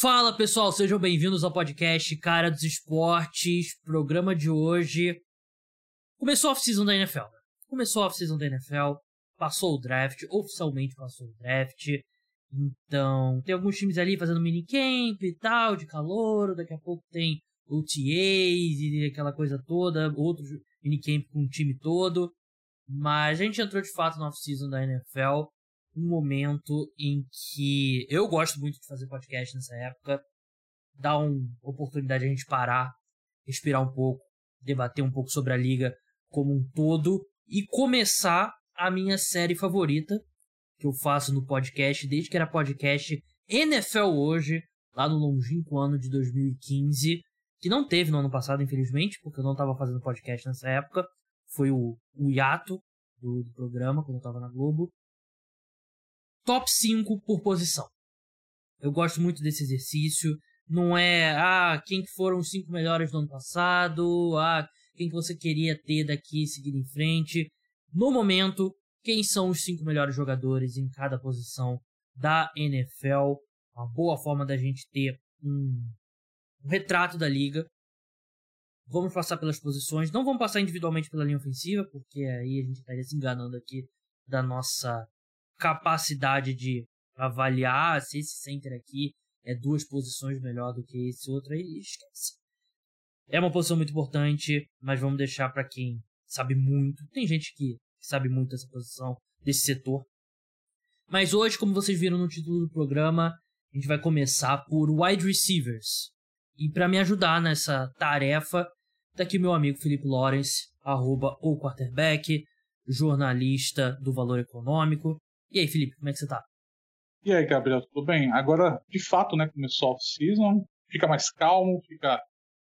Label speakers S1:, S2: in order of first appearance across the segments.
S1: Fala pessoal, sejam bem-vindos ao podcast Cara dos Esportes. Programa de hoje. Começou a off-season da NFL. Né? Começou a off-season da NFL, passou o draft, oficialmente passou o draft. Então, tem alguns times ali fazendo minicamp e tal, de calor. Daqui a pouco tem OTAs e aquela coisa toda, outro minicamp com o time todo. Mas a gente entrou de fato na off-season da NFL um momento em que eu gosto muito de fazer podcast nessa época. Dá uma oportunidade a gente parar, respirar um pouco, debater um pouco sobre a liga como um todo e começar a minha série favorita que eu faço no podcast desde que era podcast NFL hoje, lá no longínquo ano de 2015, que não teve no ano passado, infelizmente, porque eu não estava fazendo podcast nessa época. Foi o, o hiato do, do programa, quando eu estava na Globo top 5 por posição. Eu gosto muito desse exercício. Não é, ah, quem foram os cinco melhores do ano passado, ah, quem que você queria ter daqui seguir em frente. No momento, quem são os cinco melhores jogadores em cada posição da NFL. Uma boa forma da gente ter um, um retrato da liga. Vamos passar pelas posições. Não vamos passar individualmente pela linha ofensiva, porque aí a gente estaria se enganando aqui da nossa capacidade de avaliar se esse center aqui é duas posições melhor do que esse outro, aí esquece. É uma posição muito importante, mas vamos deixar para quem sabe muito. Tem gente que sabe muito dessa posição, desse setor. Mas hoje, como vocês viram no título do programa, a gente vai começar por wide receivers. E para me ajudar nessa tarefa, tá aqui meu amigo Felipe Lawrence, arroba o quarterback, jornalista do Valor Econômico, e aí, Felipe, como é que você tá?
S2: E aí, Gabriel, tudo bem? Agora, de fato, né, começou a off-season, fica mais calmo, fica,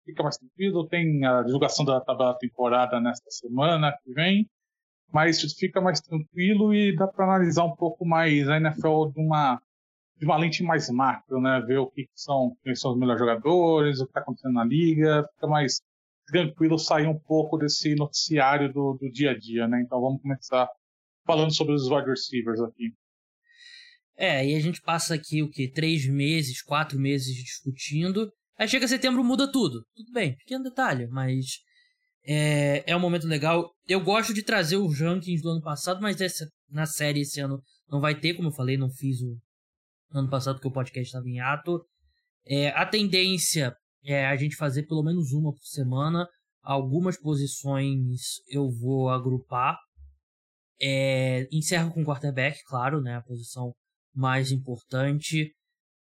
S2: fica mais tranquilo, tem a divulgação da tabela temporada nesta semana que vem, mas fica mais tranquilo e dá para analisar um pouco mais a NFL de uma, de uma lente mais macro, né? Ver o que são, quem são os melhores jogadores, o que está acontecendo na liga, fica mais tranquilo sair um pouco desse noticiário do, do dia a dia, né? Então vamos começar falando sobre os wide receivers aqui.
S1: É, e a gente passa aqui o que? Três meses, quatro meses discutindo. Aí chega setembro, muda tudo. Tudo bem, pequeno detalhe, mas é, é um momento legal. Eu gosto de trazer os rankings do ano passado, mas essa, na série esse ano não vai ter, como eu falei, não fiz o ano passado porque o podcast estava em ato. É, a tendência é a gente fazer pelo menos uma por semana. Algumas posições eu vou agrupar é, encerro com quarterback, claro, né? A posição mais importante.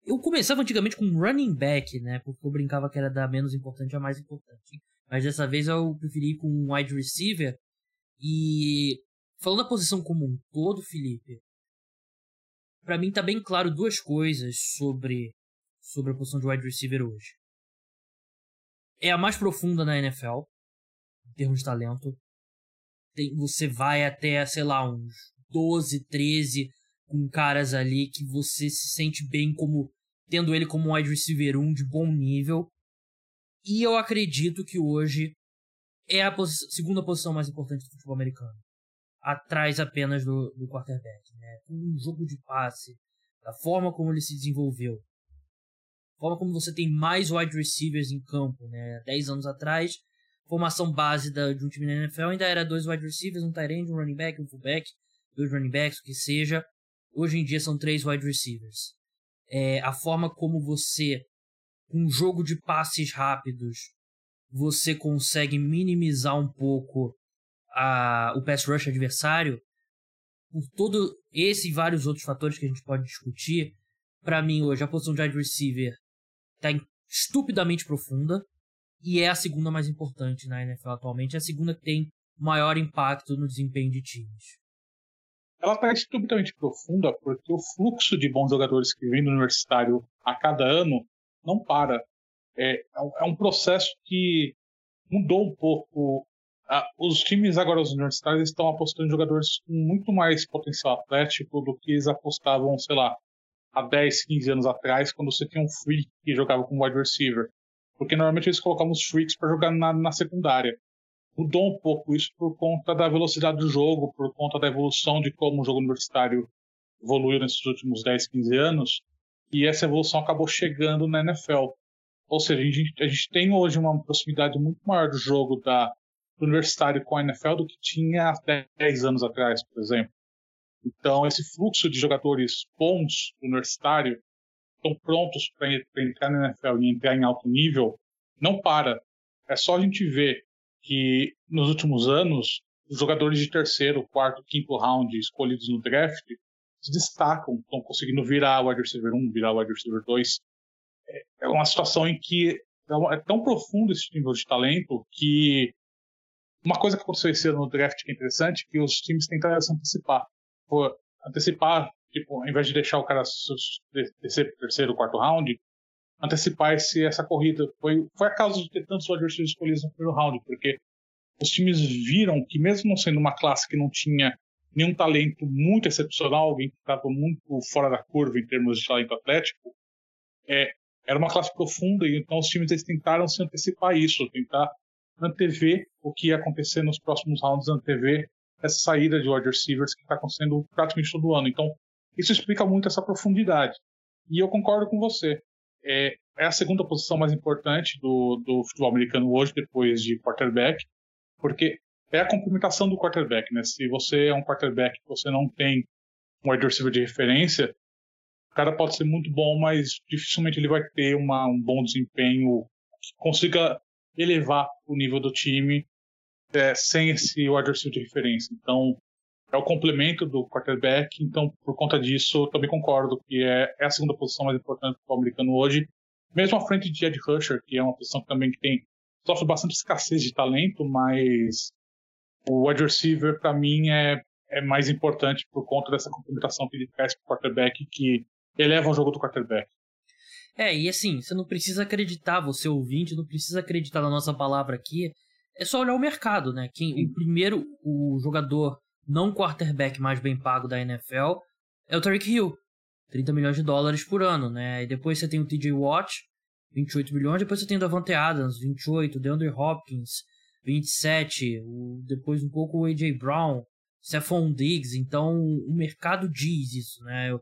S1: Eu começava antigamente com running back, né? Porque eu brincava que era da menos importante a mais importante. Mas dessa vez eu preferi com um wide receiver. E falando da posição como um todo, Felipe, para mim tá bem claro duas coisas sobre sobre a posição de wide receiver hoje. É a mais profunda na NFL em termos de talento tem, você vai até, sei lá, uns 12, 13 com caras ali que você se sente bem como tendo ele como um wide receiver 1 de bom nível. E eu acredito que hoje é a posi segunda posição mais importante do futebol americano. Atrás apenas do, do quarterback. Né? Um jogo de passe, da forma como ele se desenvolveu. A forma como você tem mais wide receivers em campo. Né? 10 anos atrás, formação base da, de um time na NFL ainda era dois wide receivers, um tight end, um running back, um fullback, dois running backs, o que seja. Hoje em dia são três wide receivers. É, a forma como você, com um jogo de passes rápidos, você consegue minimizar um pouco a, o pass rush adversário, por todo esse e vários outros fatores que a gente pode discutir, para mim hoje a posição de wide receiver está estupidamente profunda e é a segunda mais importante na NFL atualmente, é a segunda que tem maior impacto no desempenho de times.
S2: Ela está estupidamente profunda porque o fluxo de bons jogadores que vem do universitário a cada ano não para. É, é um processo que mudou um pouco. Os times agora, os universitários, estão apostando em jogadores com muito mais potencial atlético do que eles apostavam, sei lá, há 10, 15 anos atrás, quando você tinha um freak que jogava como wide receiver porque normalmente eles colocavam os freaks para jogar na, na secundária. Mudou um pouco isso por conta da velocidade do jogo, por conta da evolução de como o jogo universitário evoluiu nesses últimos 10, 15 anos. e essa evolução acabou chegando na NFL. Ou seja, a gente, a gente tem hoje uma proximidade muito maior do jogo da, do universitário com a NFL do que tinha há 10 anos atrás, por exemplo. Então, esse fluxo de jogadores bons do universitário estão prontos para entrar na NFL e entrar em alto nível, não para. É só a gente ver que nos últimos anos, os jogadores de terceiro, quarto, quinto round escolhidos no draft se destacam, estão conseguindo virar o wide receiver 1, virar o wide receiver 2. É, é uma situação em que é, é tão profundo esse nível de talento que uma coisa que aconteceu esse ano no draft que é interessante que os times tentaram se antecipar. Antecipar, tipo, ao invés de deixar o cara descer para o terceiro, quarto round, antecipar esse, essa corrida. Foi, foi a causa de ter tantos adversários escolhidos no primeiro round, porque os times viram que, mesmo não sendo uma classe que não tinha nenhum talento muito excepcional, alguém que estava muito fora da curva em termos de talento atlético, é, era uma classe profunda e então os times eles tentaram se antecipar isso, tentar antever o que ia acontecer nos próximos rounds, antever essa saída de wide receivers que está acontecendo praticamente todo ano. Então, isso explica muito essa profundidade. E eu concordo com você. É, é a segunda posição mais importante do, do futebol americano hoje, depois de quarterback, porque é a complementação do quarterback, né? Se você é um quarterback que você não tem um wide receiver de referência, o cara pode ser muito bom, mas dificilmente ele vai ter uma, um bom desempenho que consiga elevar o nível do time é, sem esse wide receiver de referência. Então, é o complemento do quarterback. Então, por conta disso, eu também concordo que é, é a segunda posição mais importante do americano hoje. Mesmo à frente de Ed Rusher, que é uma posição também que tem sofre bastante escassez de talento, mas o wide receiver, para mim, é, é mais importante por conta dessa complementação que ele traz para o quarterback, que eleva o jogo do quarterback.
S1: É, e assim, você não precisa acreditar, você ouvinte, não precisa acreditar na nossa palavra aqui. É só olhar o mercado, né? Quem, o primeiro, o jogador não quarterback mais bem pago da NFL é o Tariq Hill. 30 milhões de dólares por ano, né? E depois você tem o TJ Watt, 28 milhões. Depois você tem o Davante Adams, 28. DeAndre Hopkins, 27, o, depois um pouco o AJ Brown, Stephon Diggs, então o mercado diz isso, né? Eu,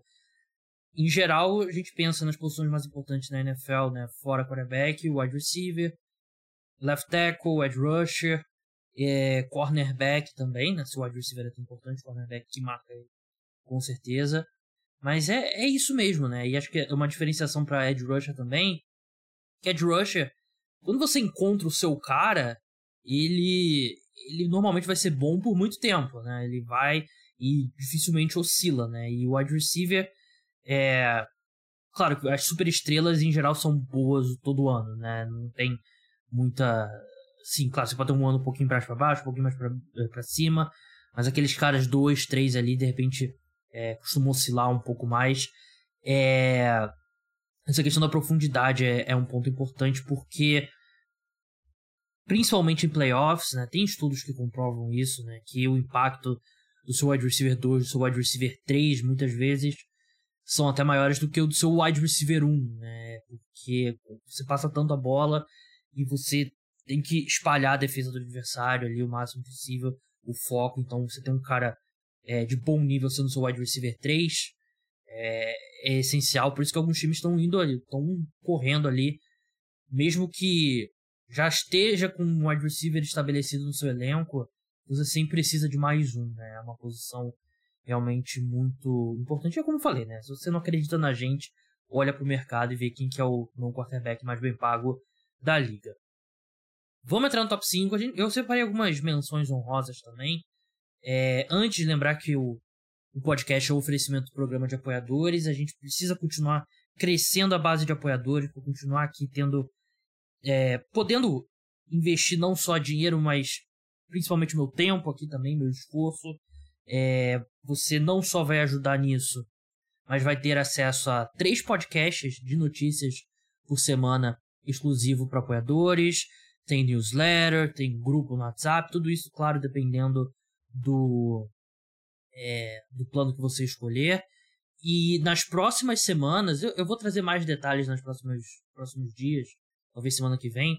S1: em geral, a gente pensa nas posições mais importantes na NFL, né? Fora quarterback, wide receiver, left tackle, edge rusher, é, cornerback também, né? Se o wide receiver é tão importante, cornerback que marca ele, com certeza. Mas é, é isso mesmo, né? E acho que é uma diferenciação para edge rusher também, que edge rusher, quando você encontra o seu cara, ele, ele normalmente vai ser bom por muito tempo, né? Ele vai e dificilmente oscila, né? E o wide receiver é. Claro que as superestrelas em geral são boas todo ano, né? Não tem muita. Sim, claro, você pode ter um ano um pouquinho mais para baixo, um pouquinho mais para eh, cima, mas aqueles caras dois, três ali, de repente, é, costumam oscilar um pouco mais. É... Essa questão da profundidade é, é um ponto importante porque principalmente em playoffs, né? Tem estudos que comprovam isso, né? Que o impacto do seu wide receiver 2, do seu wide receiver 3, muitas vezes, são até maiores do que o do seu wide receiver 1, né? Porque você passa tanto a bola e você tem que espalhar a defesa do adversário ali o máximo possível, o foco. Então, você tem um cara é, de bom nível sendo seu wide receiver 3, é, é essencial. Por isso que alguns times estão indo ali, estão correndo ali, mesmo que já esteja com um wide receiver estabelecido no seu elenco, você sempre precisa de mais um, né? É uma posição realmente muito importante. É como eu falei, né? Se você não acredita na gente, olha para o mercado e vê quem que é o não quarterback mais bem pago da liga. Vamos entrar no top 5. Eu separei algumas menções honrosas também. É, antes de lembrar que o, o podcast é o oferecimento do programa de apoiadores, a gente precisa continuar crescendo a base de apoiadores, continuar aqui tendo é, podendo investir não só dinheiro, mas principalmente meu tempo aqui também, meu esforço. É, você não só vai ajudar nisso, mas vai ter acesso a três podcasts de notícias por semana exclusivo para apoiadores. Tem newsletter, tem grupo no WhatsApp, tudo isso, claro, dependendo do, é, do plano que você escolher. E nas próximas semanas, eu, eu vou trazer mais detalhes nos próximos, dias, talvez semana que vem.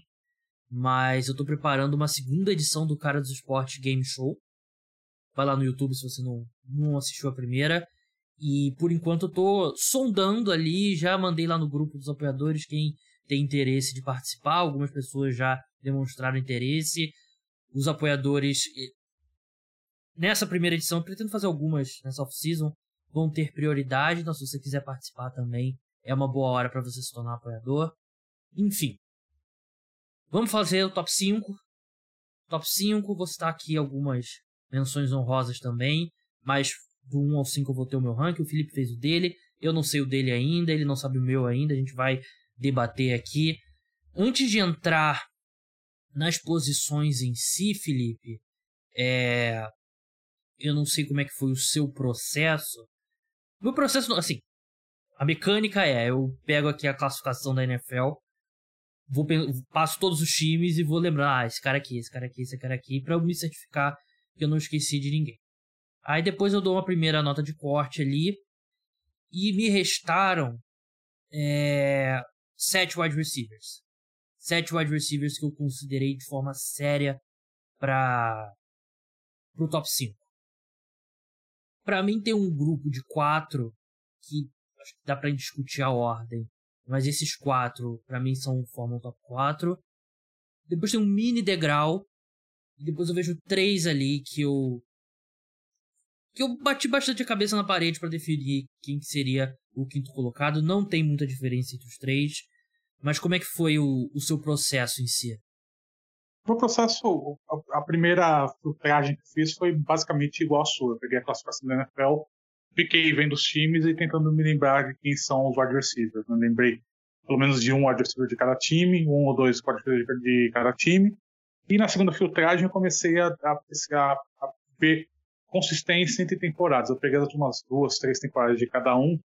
S1: Mas eu tô preparando uma segunda edição do Cara dos Esportes Game Show. Vai lá no YouTube se você não, não assistiu a primeira. E por enquanto eu tô sondando ali, já mandei lá no grupo dos apoiadores quem tem interesse de participar. Algumas pessoas já demonstraram interesse. Os apoiadores nessa primeira edição, pretendo fazer algumas nessa off-season, vão ter prioridade. Então, se você quiser participar também, é uma boa hora para você se tornar apoiador. Enfim, vamos fazer o top 5. Top 5, vou citar aqui algumas menções honrosas também, mas do 1 ao 5 eu vou ter o meu ranking, o Felipe fez o dele, eu não sei o dele ainda, ele não sabe o meu ainda, a gente vai debater aqui. Antes de entrar nas posições em si, Felipe, é... eu não sei como é que foi o seu processo. Meu processo, assim, a mecânica é, eu pego aqui a classificação da NFL, vou passo todos os times e vou lembrar, ah, esse cara aqui, esse cara aqui, esse cara aqui, para eu me certificar que eu não esqueci de ninguém. Aí depois eu dou uma primeira nota de corte ali. E me restaram é, sete wide receivers. Sete wide receivers que eu considerei de forma séria para o top 5. Para mim tem um grupo de quatro que acho que dá para discutir a ordem. Mas esses quatro, para mim, são formam top 4. Depois tem um mini degrau. E depois eu vejo três ali que eu que eu bati bastante a cabeça na parede para definir quem seria o quinto colocado. Não tem muita diferença entre os três, mas como é que foi o, o seu processo em si?
S2: O processo, a, primeira filtragem que fiz foi basicamente igual a sua. Eu peguei a classificação da NFL, fiquei vendo os times e tentando me lembrar de quem são os wide receivers. Eu lembrei pelo menos de um wide receiver de cada time, um ou dois wide receivers de cada time. E na segunda filtragem eu comecei a, a, a ver consistência entre temporadas. Eu peguei as últimas duas, três temporadas de cada um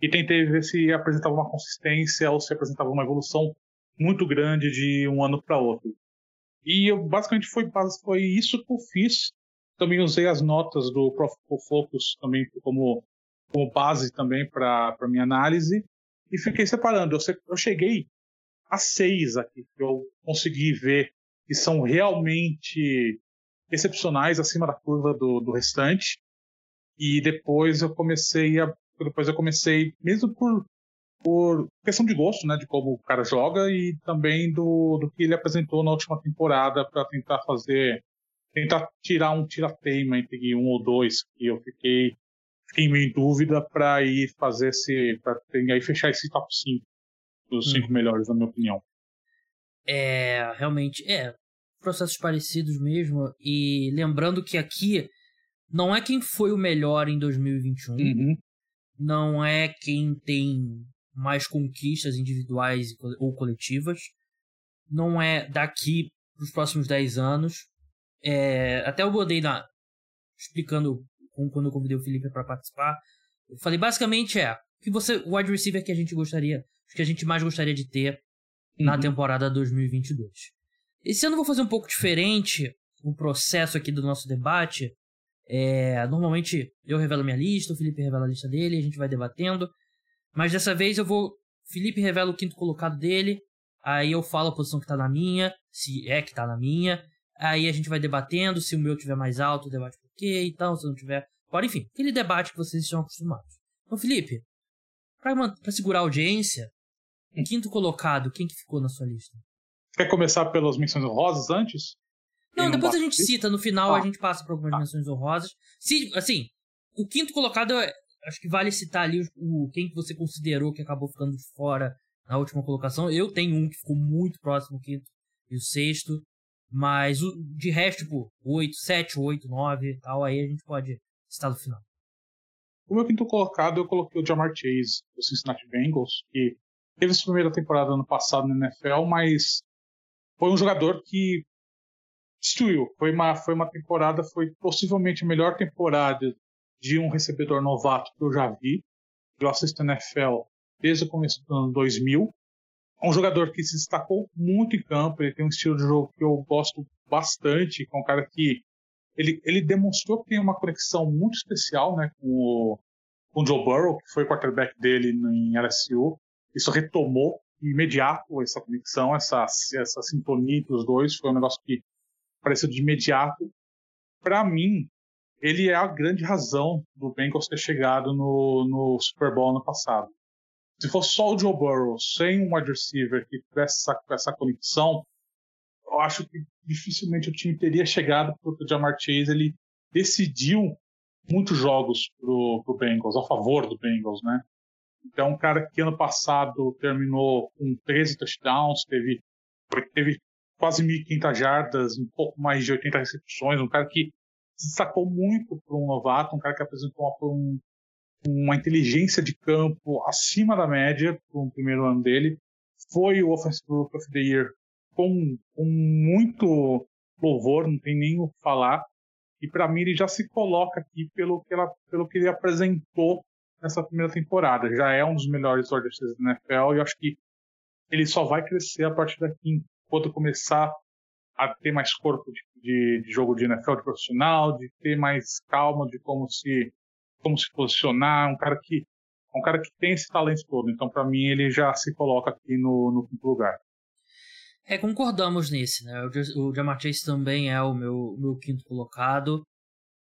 S2: e tentei ver se apresentava uma consistência ou se apresentava uma evolução muito grande de um ano para outro. E eu, basicamente foi, foi isso que eu fiz. Também usei as notas do Profitable Focus também como, como base também para minha análise e fiquei separando. Eu, eu cheguei a seis aqui que eu consegui ver que são realmente excepcionais acima da curva do, do restante. E depois eu comecei a. Depois eu comecei, mesmo por, por questão de gosto, né? De como o cara joga e também do, do que ele apresentou na última temporada para tentar fazer. Tentar tirar um tira-teima entre um ou dois, que eu fiquei, fiquei meio em dúvida para ir fazer esse. para aí fechar esse top 5 dos 5 hum. melhores, na minha opinião.
S1: É, realmente, é, processos parecidos mesmo. E lembrando que aqui não é quem foi o melhor em 2021, uhum. Não é quem tem mais conquistas individuais ou coletivas, não é daqui para os próximos 10 anos. É, até eu botei na. explicando quando eu convidei o Felipe para participar. Eu falei basicamente é que você, o wide receiver que a gente gostaria, que a gente mais gostaria de ter uhum. na temporada 2022. Esse ano eu vou fazer um pouco diferente o processo aqui do nosso debate. É, normalmente eu revelo minha lista, o Felipe revela a lista dele, a gente vai debatendo. Mas dessa vez eu vou. Felipe revela o quinto colocado dele. Aí eu falo a posição que tá na minha, se é que tá na minha. Aí a gente vai debatendo. Se o meu tiver mais alto, debate por quê e tal. Se não tiver. Agora, enfim, aquele debate que vocês estão acostumados. Então, Felipe, pra, pra segurar a audiência, quinto colocado, quem que ficou na sua lista?
S2: Quer começar pelas menções honrosas antes?
S1: Não, depois a gente cita, no final ah. a gente passa por algumas ah. menções honrosas. Se, assim, o quinto colocado, acho que vale citar ali o, o, quem que você considerou que acabou ficando de fora na última colocação. Eu tenho um que ficou muito próximo do quinto e o sexto. Mas o, de resto, tipo, 8, 7, 8, 9 e tal, aí a gente pode citar no final.
S2: O meu quinto colocado, eu coloquei o Jamar Chase, do Cincinnati Bengals, que teve sua primeira temporada ano passado na NFL, mas foi um jogador que destruiu. Foi uma, foi uma temporada, foi possivelmente a melhor temporada de um recebedor novato que eu já vi. Eu assisto NFL desde o começo do ano 2000. É um jogador que se destacou muito em campo, ele tem um estilo de jogo que eu gosto bastante, é um cara que ele, ele demonstrou que tem uma conexão muito especial né, com, o, com o Joe Burrow, que foi quarterback dele em LSU. Isso retomou imediato essa conexão, essa, essa sintonia entre os dois, foi um negócio que apareceu de imediato. Para mim, ele é a grande razão do Bengals ter chegado no, no Super Bowl no passado. Se fosse só o Joe Burrow, sem um wide receiver que tivesse essa, essa conexão, eu acho que dificilmente o time teria chegado porque o Jamar Chase ele decidiu muitos jogos pro, pro Bengals, a favor do Bengals, né? Então, um cara que ano passado terminou com 13 touchdowns, teve, teve quase 1.500 jardas, um pouco mais de 80 recepções, um cara que se destacou muito para um novato, um cara que apresentou uma, um, uma inteligência de campo acima da média para o primeiro ano dele. Foi o Offensive Rookie of the Year com, com muito louvor, não tem nem o que falar. E para mim ele já se coloca aqui pelo que, ela, pelo que ele apresentou nessa primeira temporada. Já é um dos melhores wide da NFL e eu acho que ele só vai crescer a partir daqui, quando começar a ter mais corpo de, de, de, jogo de NFL de profissional, de ter mais calma de como se como se posicionar, um cara que um cara que tem esse talento todo. Então, para mim, ele já se coloca aqui no, no quinto lugar.
S1: É, concordamos nesse, né? O, o Jamar Chase também é o meu, meu quinto colocado.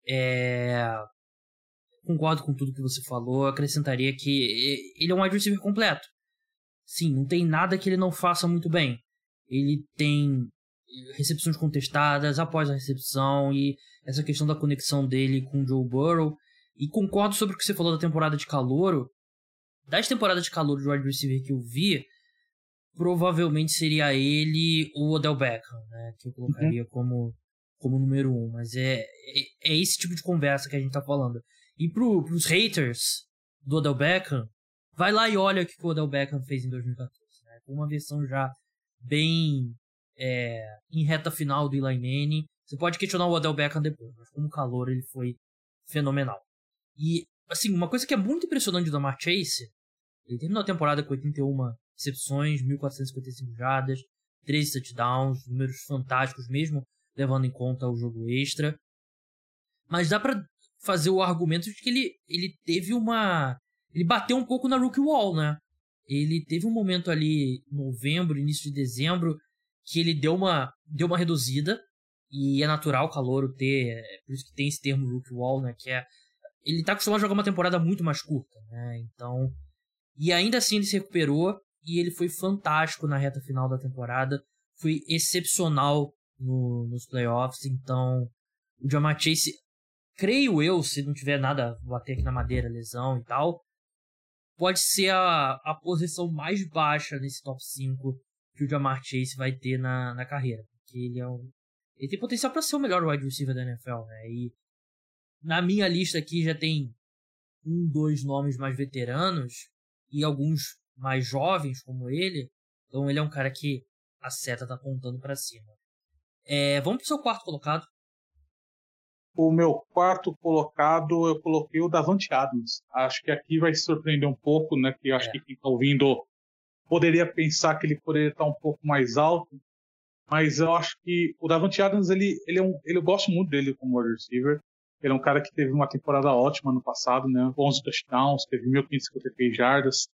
S1: É... Concordo com tudo que você falou. Acrescentaria que ele é um wide receiver completo. Sim, não tem nada que ele não faça muito bem. Ele tem recepções contestadas após a recepção e essa questão da conexão dele com o Joe Burrow. E concordo sobre o que você falou da temporada de calouro. Das temporadas de calor de wide receiver que eu vi, provavelmente seria ele ou o Odell Beckham, né? Que eu colocaria uhum. como, como número um. Mas é, é, é, esse tipo de conversa que a gente tá falando. E pro, pros haters do Odell Beckham, vai lá e olha o que o Odell Beckham fez em 2014. Né? Com uma versão já bem é, em reta final do Eli Manning. Você pode questionar o Odell Beckham depois, mas como calor ele foi fenomenal. E, assim, uma coisa que é muito impressionante do Amar Chase, ele terminou a temporada com 81 recepções, 1.455 jardas, 13 touchdowns, números fantásticos mesmo, levando em conta o jogo extra. Mas dá para fazer o argumento de que ele, ele teve uma... Ele bateu um pouco na rookie wall, né? Ele teve um momento ali, novembro, início de dezembro, que ele deu uma, deu uma reduzida, e é natural o calor ter, é por isso que tem esse termo rookie wall, né? Que é, ele tá acostumado a jogar uma temporada muito mais curta, né? Então, e ainda assim ele se recuperou, e ele foi fantástico na reta final da temporada, foi excepcional no, nos playoffs, então o Jamar Chase, creio eu, se não tiver nada, bater aqui na madeira, lesão e tal, pode ser a, a posição mais baixa nesse top 5 que o Jamar Chase vai ter na, na carreira. Porque ele é um. Ele tem potencial para ser o melhor wide receiver da NFL, né? E na minha lista aqui já tem um, dois nomes mais veteranos e alguns mais jovens como ele. Então ele é um cara que a seta tá apontando para cima. É, vamos pro seu quarto colocado.
S2: O meu quarto colocado, eu coloquei o Davante Adams. Acho que aqui vai se surpreender um pouco, né? Que acho é. que quem tá ouvindo poderia pensar que ele poderia estar um pouco mais alto, mas eu acho que o Davante Adams, ele, ele é um, ele, eu gosto muito dele como wide receiver. Ele é um cara que teve uma temporada ótima no passado, né? 11 touchdowns, teve 1.553 jardas,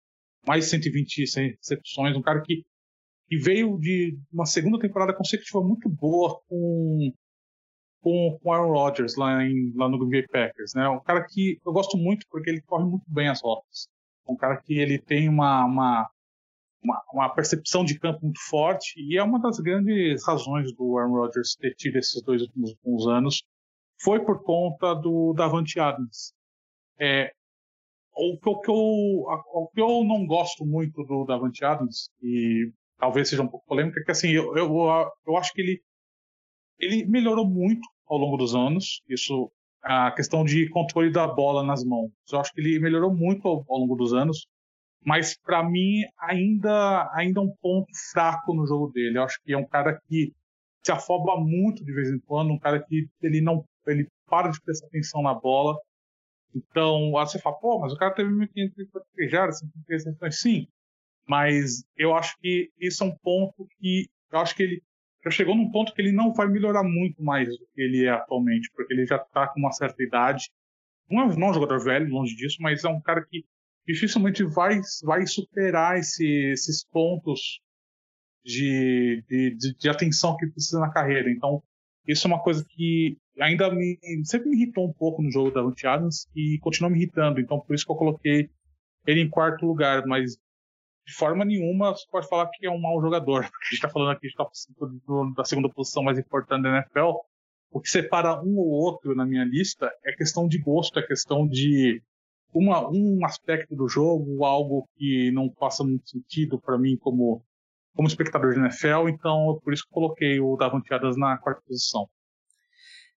S2: mais de 120 recepções, um cara que, que veio de uma segunda temporada consecutiva muito boa com com, com Aaron Rodgers lá, em, lá no Green Bay Packers, né? Um cara que eu gosto muito porque ele corre muito bem as rotas. Um cara que ele tem uma, uma uma, uma, percepção de campo muito forte e é uma das grandes razões do Aaron Rodgers ter tido esses dois últimos anos foi por conta do Davante Adams. É, o, que, o, que eu, o que eu não gosto muito do Davante Adams e talvez seja um pouco polêmico é que assim eu, eu, eu acho que ele ele melhorou muito ao longo dos anos isso a questão de controle da bola nas mãos eu acho que ele melhorou muito ao, ao longo dos anos mas para mim ainda ainda é um ponto fraco no jogo dele. Eu acho que é um cara que se afoba muito de vez em quando, um cara que ele não ele para de prestar atenção na bola. Então, aí você fala, pô, mas o cara teve 1.500 jardas, 1.500 sim. Mas eu acho que isso é um ponto que eu acho que ele já chegou num ponto que ele não vai melhorar muito mais do que ele é atualmente, porque ele já está com uma certa idade. Não é, não é um jogador velho, longe disso, mas é um cara que dificilmente vai, vai superar esse, esses pontos de, de, de, de, atenção que precisa na carreira. Então, isso é uma coisa que ainda me, sempre me irritou um pouco no jogo da Adams e continua me irritando. Então, por isso que eu coloquei ele em quarto lugar. Mas de forma nenhuma você pode falar que é um mau jogador. Porque a gente está falando aqui de top 5 da segunda posição mais importante da NFL. O que separa um ou outro na minha lista é questão de gosto, é questão de uma, um aspecto do jogo, algo que não faça muito sentido para mim como, como espectador de NFL. Então, por isso que coloquei o Davante Adams na quarta posição.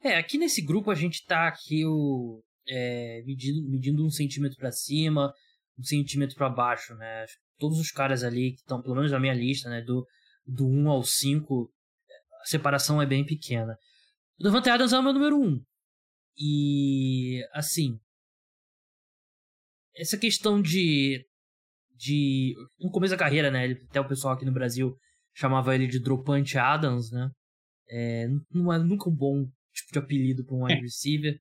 S1: É, aqui nesse grupo a gente tá aqui o, é, medindo, medindo um centímetro para cima, um centímetro para baixo, né? Todos os caras ali que estão, pelo menos na minha lista, né? Do, do 1 ao 5, a separação é bem pequena. O Davante Adams é o meu número 1. E, assim, essa questão de. de no começo da carreira, né? Até o pessoal aqui no Brasil chamava ele de Dropante Adams, né? É, não é nunca um bom tipo de apelido para um wide receiver.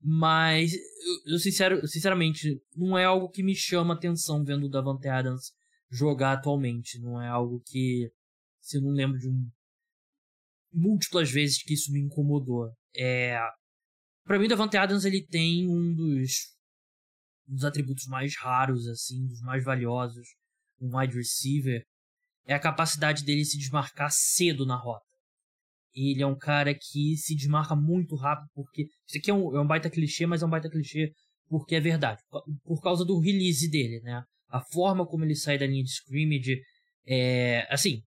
S1: Mas, eu, eu sincero, sinceramente, não é algo que me chama atenção vendo o Davante Adams jogar atualmente. Não é algo que. Se eu não lembro de um. múltiplas vezes que isso me incomodou. É. Pra mim, o Davante Adams ele tem um dos, um dos atributos mais raros, assim, dos mais valiosos, um wide receiver, é a capacidade dele se desmarcar cedo na rota. Ele é um cara que se desmarca muito rápido, porque. Isso aqui é um, é um baita clichê, mas é um baita clichê porque é verdade. Por causa do release dele, né? A forma como ele sai da linha de scrimmage. É. Assim,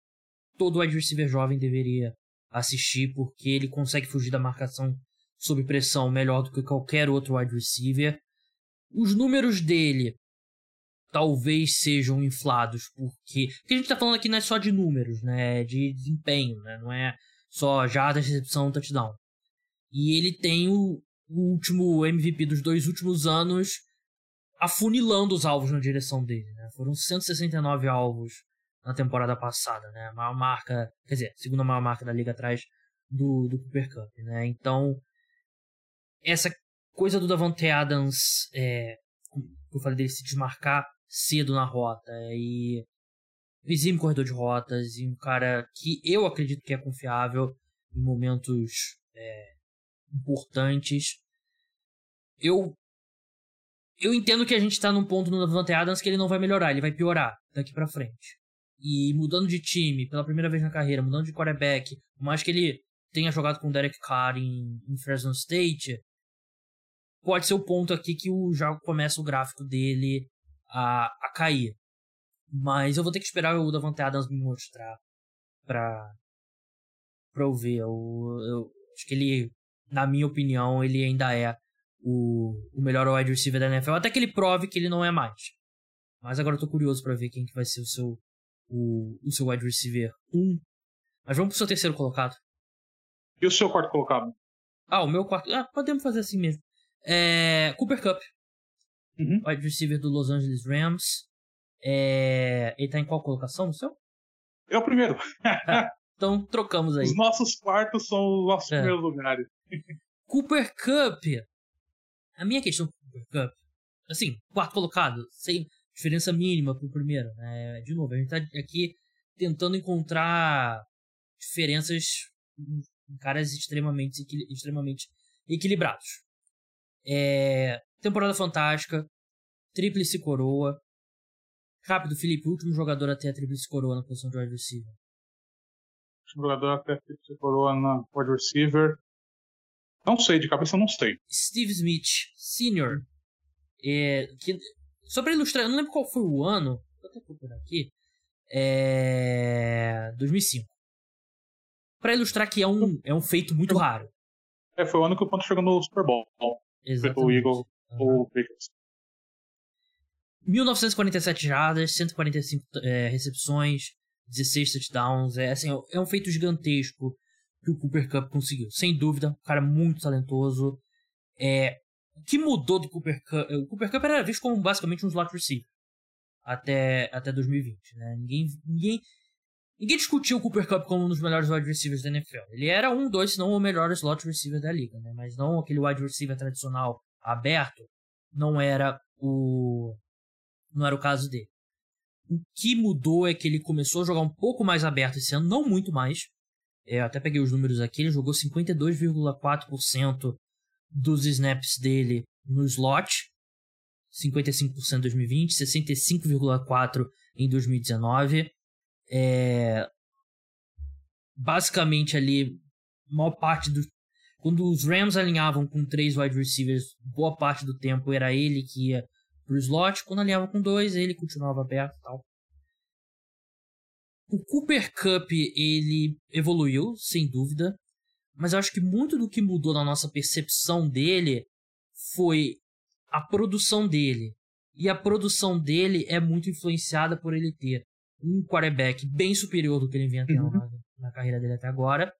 S1: todo wide receiver jovem deveria assistir, porque ele consegue fugir da marcação sob pressão melhor do que qualquer outro wide receiver. Os números dele talvez sejam inflados, porque. Porque a gente tá falando aqui não é só de números, né? É de desempenho, né? Não é só jardas, recepção, touchdown. E ele tem o, o último MVP dos dois últimos anos afunilando os alvos na direção dele. Né? Foram 169 alvos na temporada passada, né? A maior marca, quer dizer, segunda maior marca da liga atrás do, do Cooper Cup, né? Então, essa coisa do Davante Adams, é, eu falei dele se desmarcar cedo na rota e exime corredor de rotas e um cara que eu acredito que é confiável em momentos é, importantes. Eu eu entendo que a gente está num ponto no Davante Adams que ele não vai melhorar, ele vai piorar daqui para frente. E mudando de time pela primeira vez na carreira, mudando de quarterback, por mais que ele tenha jogado com o Derek Carr em, em Fresno State, pode ser o ponto aqui que o, já começa o gráfico dele a, a cair. Mas eu vou ter que esperar o Davante Adams me mostrar pra, pra eu ver. Eu, eu acho que ele, na minha opinião, ele ainda é o, o melhor wide receiver da NFL. Até que ele prove que ele não é mais. Mas agora eu tô curioso para ver quem que vai ser o seu, o, o seu wide receiver 1. Mas vamos pro seu terceiro colocado.
S2: E o seu quarto colocado?
S1: Ah, o meu quarto. Ah, podemos fazer assim mesmo. É, Cooper Cup. Uhum. Wide receiver do Los Angeles Rams. É... Ele tá em qual colocação no seu?
S2: É o primeiro.
S1: Ah, então trocamos aí.
S2: Os nossos quartos são os nossos é. primeiros lugares.
S1: Cooper Cup. A minha questão com o Cooper Cup, assim, quarto colocado, sem diferença mínima pro primeiro. Né? De novo, a gente tá aqui tentando encontrar diferenças em caras extremamente, extremamente equilibrados. É... Temporada fantástica, tríplice coroa, Rápido, Felipe, o último jogador a ter a tríplice coroa na posição de wide receiver.
S2: Último jogador a ter a tríplice coroa na wide receiver. Não sei, de cabeça não sei.
S1: Steve Smith, Sr. É, que, só pra ilustrar, eu não lembro qual foi o ano. Vou até procurar aqui. É. 2005. Pra ilustrar que é um, é um feito muito raro.
S2: É, foi o ano que o Ponto chegou no Super Bowl.
S1: Exatamente.
S2: O Eagle, uhum. o Patriots.
S1: 1947 jardas, 145 é, recepções, 16 touchdowns. É, assim, é um feito gigantesco que o Cooper Cup conseguiu. Sem dúvida, um cara muito talentoso. É, o que mudou do Cooper Cup? O Cooper Cup era visto como basicamente um slot receiver até, até 2020. Né? Ninguém, ninguém, ninguém discutiu o Cooper Cup como um dos melhores wide receivers da NFL. Ele era um, dois, se não o melhor slot receiver da liga, né? mas não aquele wide receiver tradicional aberto. Não era o não era o caso dele. O que mudou é que ele começou a jogar um pouco mais aberto esse ano, não muito mais, eu até peguei os números aqui, ele jogou 52,4% dos snaps dele no slot, 55% em 2020, 65,4% em 2019. É... Basicamente ali, maior parte do. Quando os Rams alinhavam com três wide receivers, boa parte do tempo era ele que ia pro slot. Quando alinhava com dois, ele continuava aberto e tal. O Cooper Cup, ele evoluiu, sem dúvida. Mas eu acho que muito do que mudou na nossa percepção dele foi a produção dele. E a produção dele é muito influenciada por ele ter um quarterback bem superior do que ele vinha tendo uhum. na, na carreira dele até agora.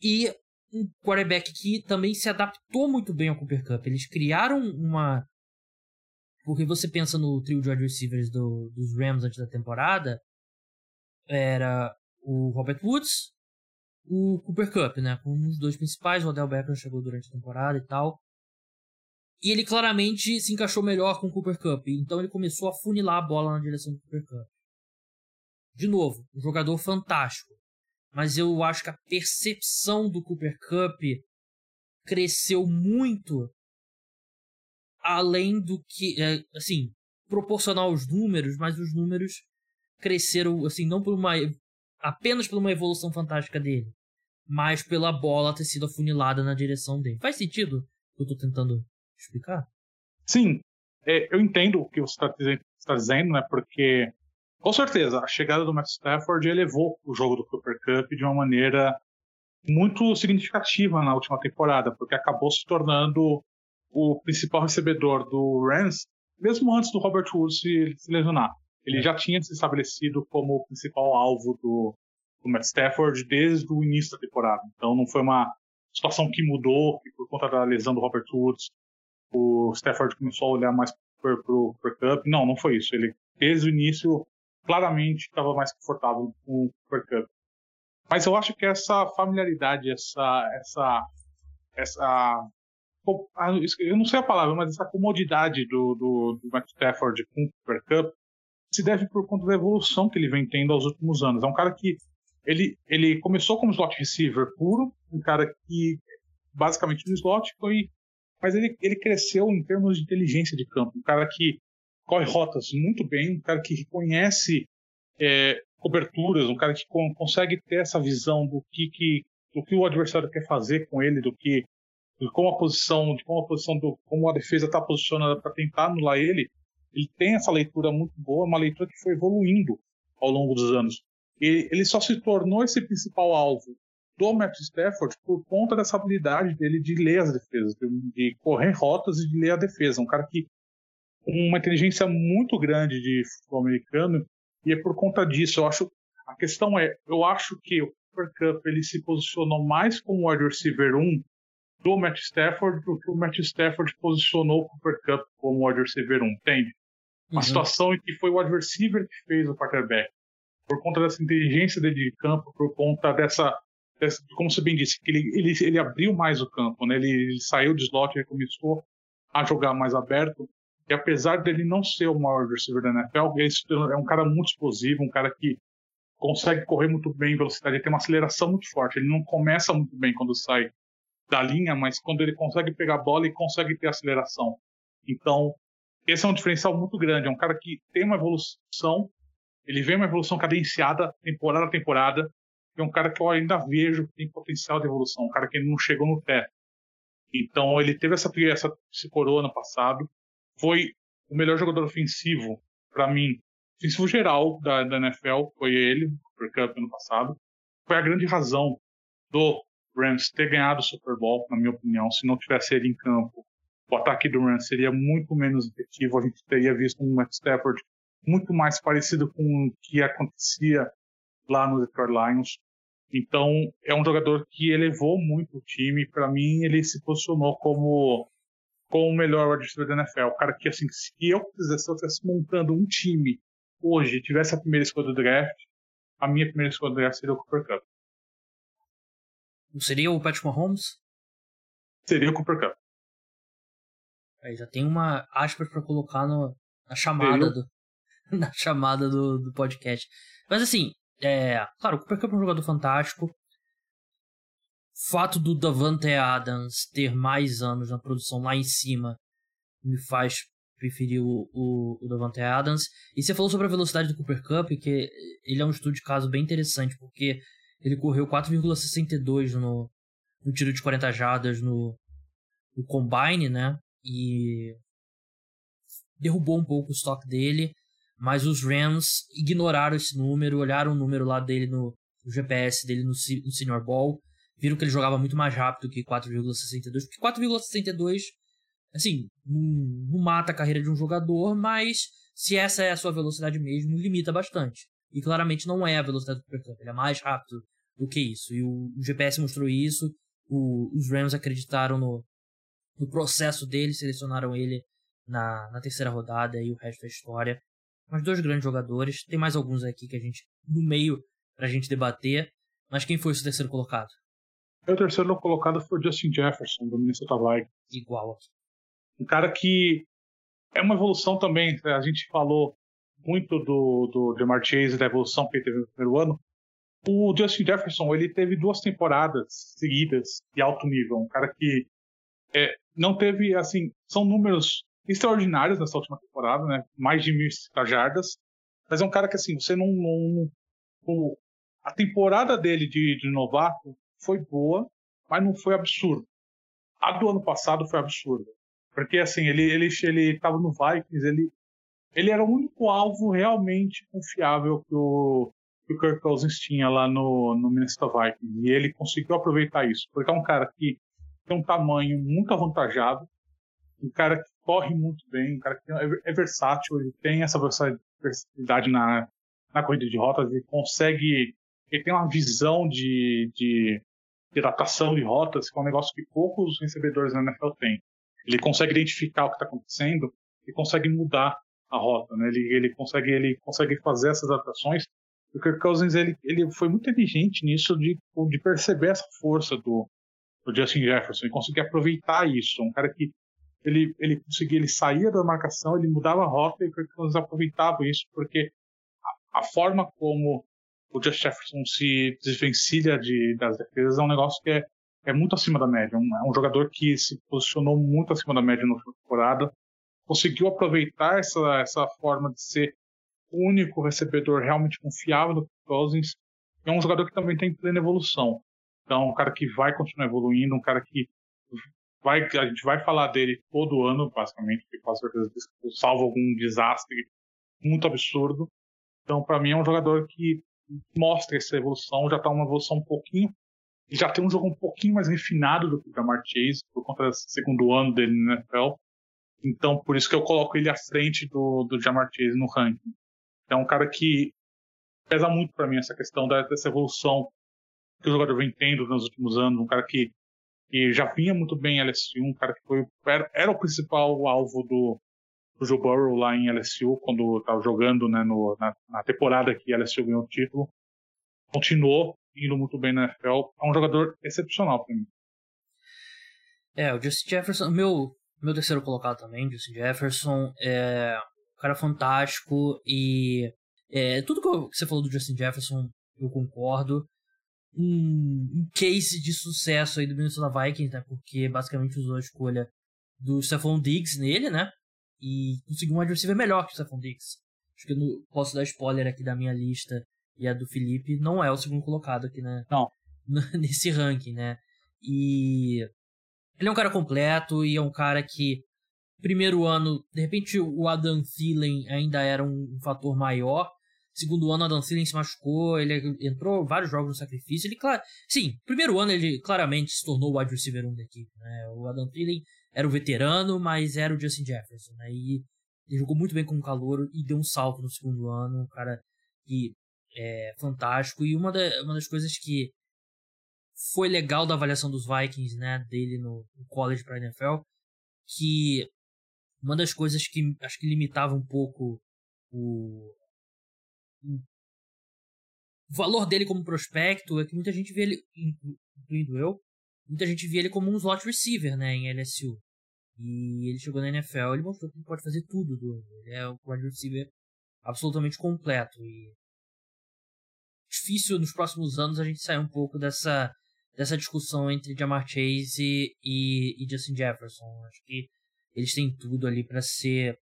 S1: E um quarterback que também se adaptou muito bem ao Cooper Cup. Eles criaram uma. Porque você pensa no trio de wide receivers do, dos Rams antes da temporada. Era o Robert Woods, o Cooper Cup, né? Com os dois principais. O Odell Beckham chegou durante a temporada e tal. E ele claramente se encaixou melhor com o Cooper Cup. Então ele começou a funilar a bola na direção do Cooper Cup. De novo, um jogador fantástico. Mas eu acho que a percepção do Cooper Cup cresceu muito além do que, é, assim, proporcional aos números, mas os números cresceram, assim, não por uma apenas por uma evolução fantástica dele, mas pela bola ter sido afunilada na direção dele. Faz sentido que eu tô tentando explicar?
S2: Sim, é, eu entendo o que você está dizendo, tá dizendo, né? Porque, com certeza, a chegada do Matt Stafford elevou o jogo do Cooper Cup de uma maneira muito significativa na última temporada, porque acabou se tornando o principal recebedor do Rams, mesmo antes do Robert Woods se, se lesionar. Ele é. já tinha se estabelecido como o principal alvo do, do Matt Stafford desde o início da temporada. Então não foi uma situação que mudou que por conta da lesão do Robert Woods o Stafford começou a olhar mais para o Cup. Não, não foi isso. Ele, desde o início, claramente estava mais confortável com o Super Cup. Mas eu acho que essa familiaridade, essa, essa, essa, eu não sei a palavra, mas essa comodidade do, do, do Matt Stafford com o Super Cup se deve por conta da evolução que ele vem tendo aos últimos anos. É um cara que ele, ele começou como slot receiver puro, um cara que basicamente no slot foi mas ele, ele cresceu em termos de inteligência de campo. Um cara que corre rotas muito bem, um cara que reconhece é, coberturas, um cara que consegue ter essa visão do que, que, do que o adversário quer fazer com ele, do que de como a posição, de como a posição do como a defesa está posicionada para tentar anular ele. Ele tem essa leitura muito boa, uma leitura que foi evoluindo ao longo dos anos. E ele só se tornou esse principal alvo do Matt Stafford por conta dessa habilidade dele de ler as defesas, de correr rotas e de ler a defesa. Um cara que uma inteligência muito grande de futebol americano e é por conta disso. Eu acho a questão é, eu acho que o Cooper Cup ele se posicionou mais como wide receiver 1 do Matt Stafford do que o Matt Stafford posicionou o Cooper Cup como wide receiver 1, entende? Uma uhum. situação em que foi o receiver que fez o quarterback. Por conta dessa inteligência dele de campo, por conta dessa como você bem disse, que ele, ele, ele abriu mais o campo, né? Ele, ele saiu de slot e começou a jogar mais aberto. E apesar dele não ser o maior receiver da NFL, ele é um cara muito explosivo, um cara que consegue correr muito bem em velocidade, ele tem uma aceleração muito forte. Ele não começa muito bem quando sai da linha, mas quando ele consegue pegar a bola, ele consegue ter aceleração. Então, esse é um diferencial muito grande. É um cara que tem uma evolução, ele vem uma evolução cadenciada, temporada a temporada, é um cara que eu ainda vejo que tem potencial de evolução, um cara que não chegou no teto. Então ele teve essa, essa esse coroa no passado, foi o melhor jogador ofensivo para mim, ofensivo geral da, da NFL, foi ele, Super Cup ano passado. Foi a grande razão do Rams ter ganhado o Super Bowl, na minha opinião. Se não tivesse ele em campo, o ataque do Rams seria muito menos efetivo. A gente teria visto um Matt Stafford muito mais parecido com o que acontecia lá no Detroit Lions. Então, é um jogador que elevou muito o time. Para mim, ele se posicionou como, como o melhor adversário da NFL. O cara que, assim, se eu quisesse, se eu estivesse montando um time hoje, tivesse a primeira escolha do draft, a minha primeira escolha do draft seria o Cooper Cup.
S1: Seria o Patrick Mahomes?
S2: Seria o Cooper Cup.
S1: Aí já tem uma aspas para colocar no, na chamada do na chamada do, do podcast. Mas assim, É, claro, o Cooper Cup é um jogador fantástico. Fato do Davante Adams ter mais anos na produção lá em cima me faz preferir o, o, o Davante Adams. E você falou sobre a velocidade do Cooper Cup, que ele é um estudo de caso bem interessante, porque ele correu 4,62 no, no tiro de 40 jardas no, no Combine, né? E derrubou um pouco o estoque dele, mas os Rams ignoraram esse número, olharam o número lá dele no, no GPS dele no, no Senior Ball, viram que ele jogava muito mais rápido que 4,62, porque 4,62 assim, não, não, mata a carreira de um jogador, mas se essa é a sua velocidade mesmo, limita bastante. E claramente não é a velocidade do Supercamp, ele é mais rápido do que isso. E o, o GPS mostrou isso, o, os Rams acreditaram no, no processo dele, selecionaram ele na, na terceira rodada e o resto é história. Mas dois grandes jogadores, tem mais alguns aqui que a gente, no meio, pra gente debater. Mas quem foi o seu terceiro colocado?
S2: O terceiro colocado foi o Justin Jefferson, do Minnesota Vikings.
S1: Igual aqui.
S2: Um cara que é uma evolução também. Né? A gente falou muito do, do DeMar Chase da evolução que ele teve no primeiro ano. O Justin Jefferson, ele teve duas temporadas seguidas de alto nível. Um cara que é, não teve, assim, são números extraordinários nessa última temporada, né? Mais de mil jardas. Mas é um cara que, assim, você não. não o, a temporada dele de, de novato foi boa, mas não foi absurdo. A do ano passado foi absurda. Porque, assim, ele ele ele estava no Vikings, ele, ele era o único alvo realmente confiável que o, que o Kirk Cousins tinha lá no, no Minnesota Vikings. E ele conseguiu aproveitar isso. Porque é um cara que tem um tamanho muito avantajado, um cara que corre muito bem, um cara que é, é versátil, ele tem essa versatilidade na, na corrida de rotas, ele consegue. Ele tem uma visão de, de, de de rotas, que é um negócio que poucos recebedores na NFL têm ele consegue identificar o que está acontecendo e consegue mudar a rota, né? Ele, ele consegue ele consegue fazer essas adaptações. O Kirk Cousins ele, ele foi muito inteligente nisso de, de perceber essa força do, do Justin Jefferson e conseguir aproveitar isso. Um cara que ele ele conseguia ele saía da marcação, ele mudava a rota e o Kirk Cousins aproveitava isso porque a, a forma como o Justin Jefferson se desvencilha de, das defesas é um negócio que é é muito acima da média. Um, é um jogador que se posicionou muito acima da média na temporada, conseguiu aproveitar essa, essa forma de ser o único recebedor realmente confiável do Cousins. É um jogador que também tem plena evolução. Então, um cara que vai continuar evoluindo, um cara que vai, a gente vai falar dele todo ano, basicamente, porque com certeza salvo algum desastre muito absurdo. Então, para mim, é um jogador que mostra essa evolução, já está uma evolução um pouquinho já tem um jogo um pouquinho mais refinado do que o Jamar Chase, por conta do segundo ano dele no NFL. Então, por isso que eu coloco ele à frente do, do Jamar Chase no ranking. É um cara que pesa muito para mim essa questão dessa evolução que o jogador vem tendo nos últimos anos. Um cara que, que já vinha muito bem em LSU, um cara que foi, era, era o principal alvo do, do Joe Burrow lá em LSU, quando estava jogando né, no, na, na, temporada que LSU ganhou o título. Continuou indo muito bem na NFL. É um jogador excepcional para mim.
S1: É, o Justin Jefferson, meu, meu terceiro colocado também, Justin Jefferson, é um cara fantástico e é, tudo que você falou do Justin Jefferson eu concordo. Um, um, case de sucesso aí do Minnesota Vikings, né? Porque basicamente usou a escolha do Stephon Diggs nele, né? E conseguiu um adversário melhor que o Stephon Diggs. Acho que eu não posso dar spoiler aqui da minha lista e a do Felipe não é o segundo colocado aqui, né?
S2: Não.
S1: Nesse ranking, né? E ele é um cara completo e é um cara que primeiro ano, de repente o Adam Thielen ainda era um, fator maior. Segundo ano, o Adam Thielen se machucou, ele entrou vários jogos no sacrifício. Ele, claro, sim, primeiro ano ele claramente se tornou o wide receiver 1 da equipe. Né? O Adam Thielen era o veterano, mas era o Justin Jefferson. Né? E ele jogou muito bem com o calor e deu um salto no segundo ano. Um cara que é, fantástico. E uma, da, uma das coisas que foi legal da avaliação dos Vikings, né, dele no, college para NFL, que uma das coisas que acho que limitava um pouco o, o valor dele como prospecto é que muita gente vê ele, incluindo eu, muita gente vê ele como um slot receiver, né, em LSU. E ele chegou na NFL, ele mostrou que ele pode fazer tudo. Do, ele é um wide receiver absolutamente completo. E difícil nos próximos anos a gente sair um pouco dessa, dessa discussão entre Jamar Chase e, e, Justin Jefferson. Acho que eles têm tudo ali para ser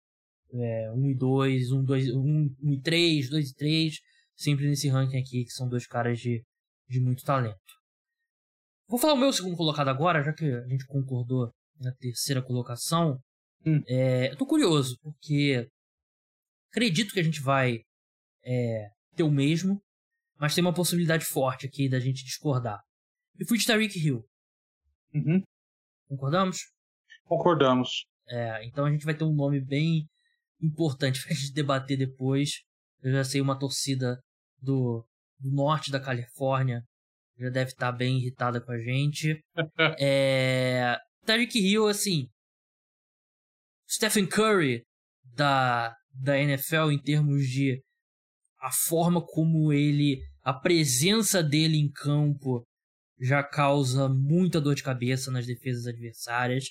S1: é, 1 e 2, 1, 2, 1, 1 e 3, 2 e 3, sempre nesse ranking aqui, que são dois caras de, de muito talento. Vou falar o meu segundo colocado agora, já que a gente concordou na terceira colocação. Hum. É, eu tô curioso, porque acredito que a gente vai é, ter o mesmo, mas tem uma possibilidade forte aqui da gente discordar. Eu fui de Tariq Hill.
S2: Uhum.
S1: Concordamos?
S2: Concordamos.
S1: É, então a gente vai ter um nome bem importante pra gente debater depois. Eu já sei uma torcida do, do norte da Califórnia já deve estar tá bem irritada com a gente. é, Tyreek Hill, assim, Stephen Curry da, da NFL em termos de a forma como ele, a presença dele em campo já causa muita dor de cabeça nas defesas adversárias.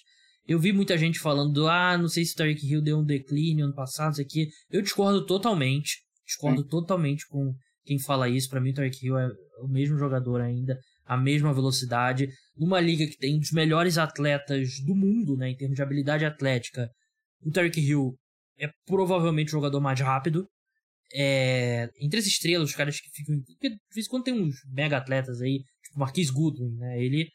S1: Eu vi muita gente falando, ah, não sei se o Tyreek Hill deu um declínio ano passado, isso aqui. Eu discordo totalmente. Discordo Sim. totalmente com quem fala isso. Para mim, o Tyreek Hill é o mesmo jogador ainda, a mesma velocidade. Numa liga que tem um dos melhores atletas do mundo, né, em termos de habilidade atlética, o Tyreek Hill é provavelmente o jogador mais rápido. É, entre as estrelas, os caras que ficam. Porque de vez em quando tem uns mega atletas aí, Marquis Goodwin, né? Ele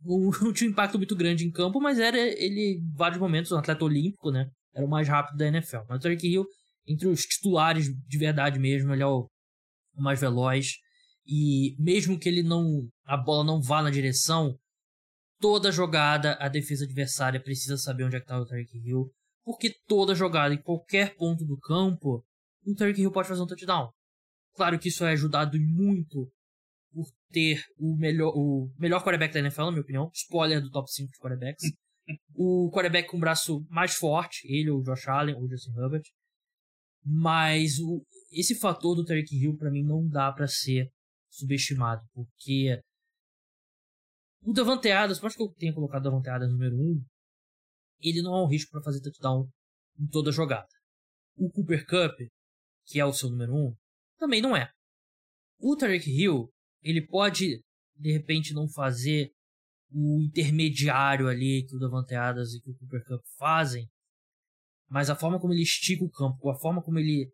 S1: não tinha um impacto muito grande em campo, mas era ele, em vários momentos, um atleta olímpico, né? Era o mais rápido da NFL. Mas o Tyreek Hill, entre os titulares de verdade mesmo, ele é o, mais veloz. E mesmo que ele não. a bola não vá na direção, toda jogada a defesa adversária precisa saber onde é que tá o Tyreek Hill. Porque toda jogada em qualquer ponto do campo, o Tyreek Hill pode fazer um touchdown. Claro que isso é ajudado muito por ter o melhor, o melhor quarterback da NFL, na minha opinião. Spoiler do top 5 de quarterbacks. o quarterback com o braço mais forte, ele ou o Josh Allen ou o Justin Herbert. Mas o, esse fator do Tyreek Hill para mim não dá para ser subestimado, porque o Davante Adams, por mais que eu tenha colocado o Davante Adams número 1, um, ele não é um risco para fazer touchdown em toda jogada. O Cooper Cup, que é o seu número 1, um, também não é. O Tyreek Hill, ele pode, de repente, não fazer o intermediário ali que o Davante Adams e que o Cooper Cup fazem, mas a forma como ele estica o campo, a forma como ele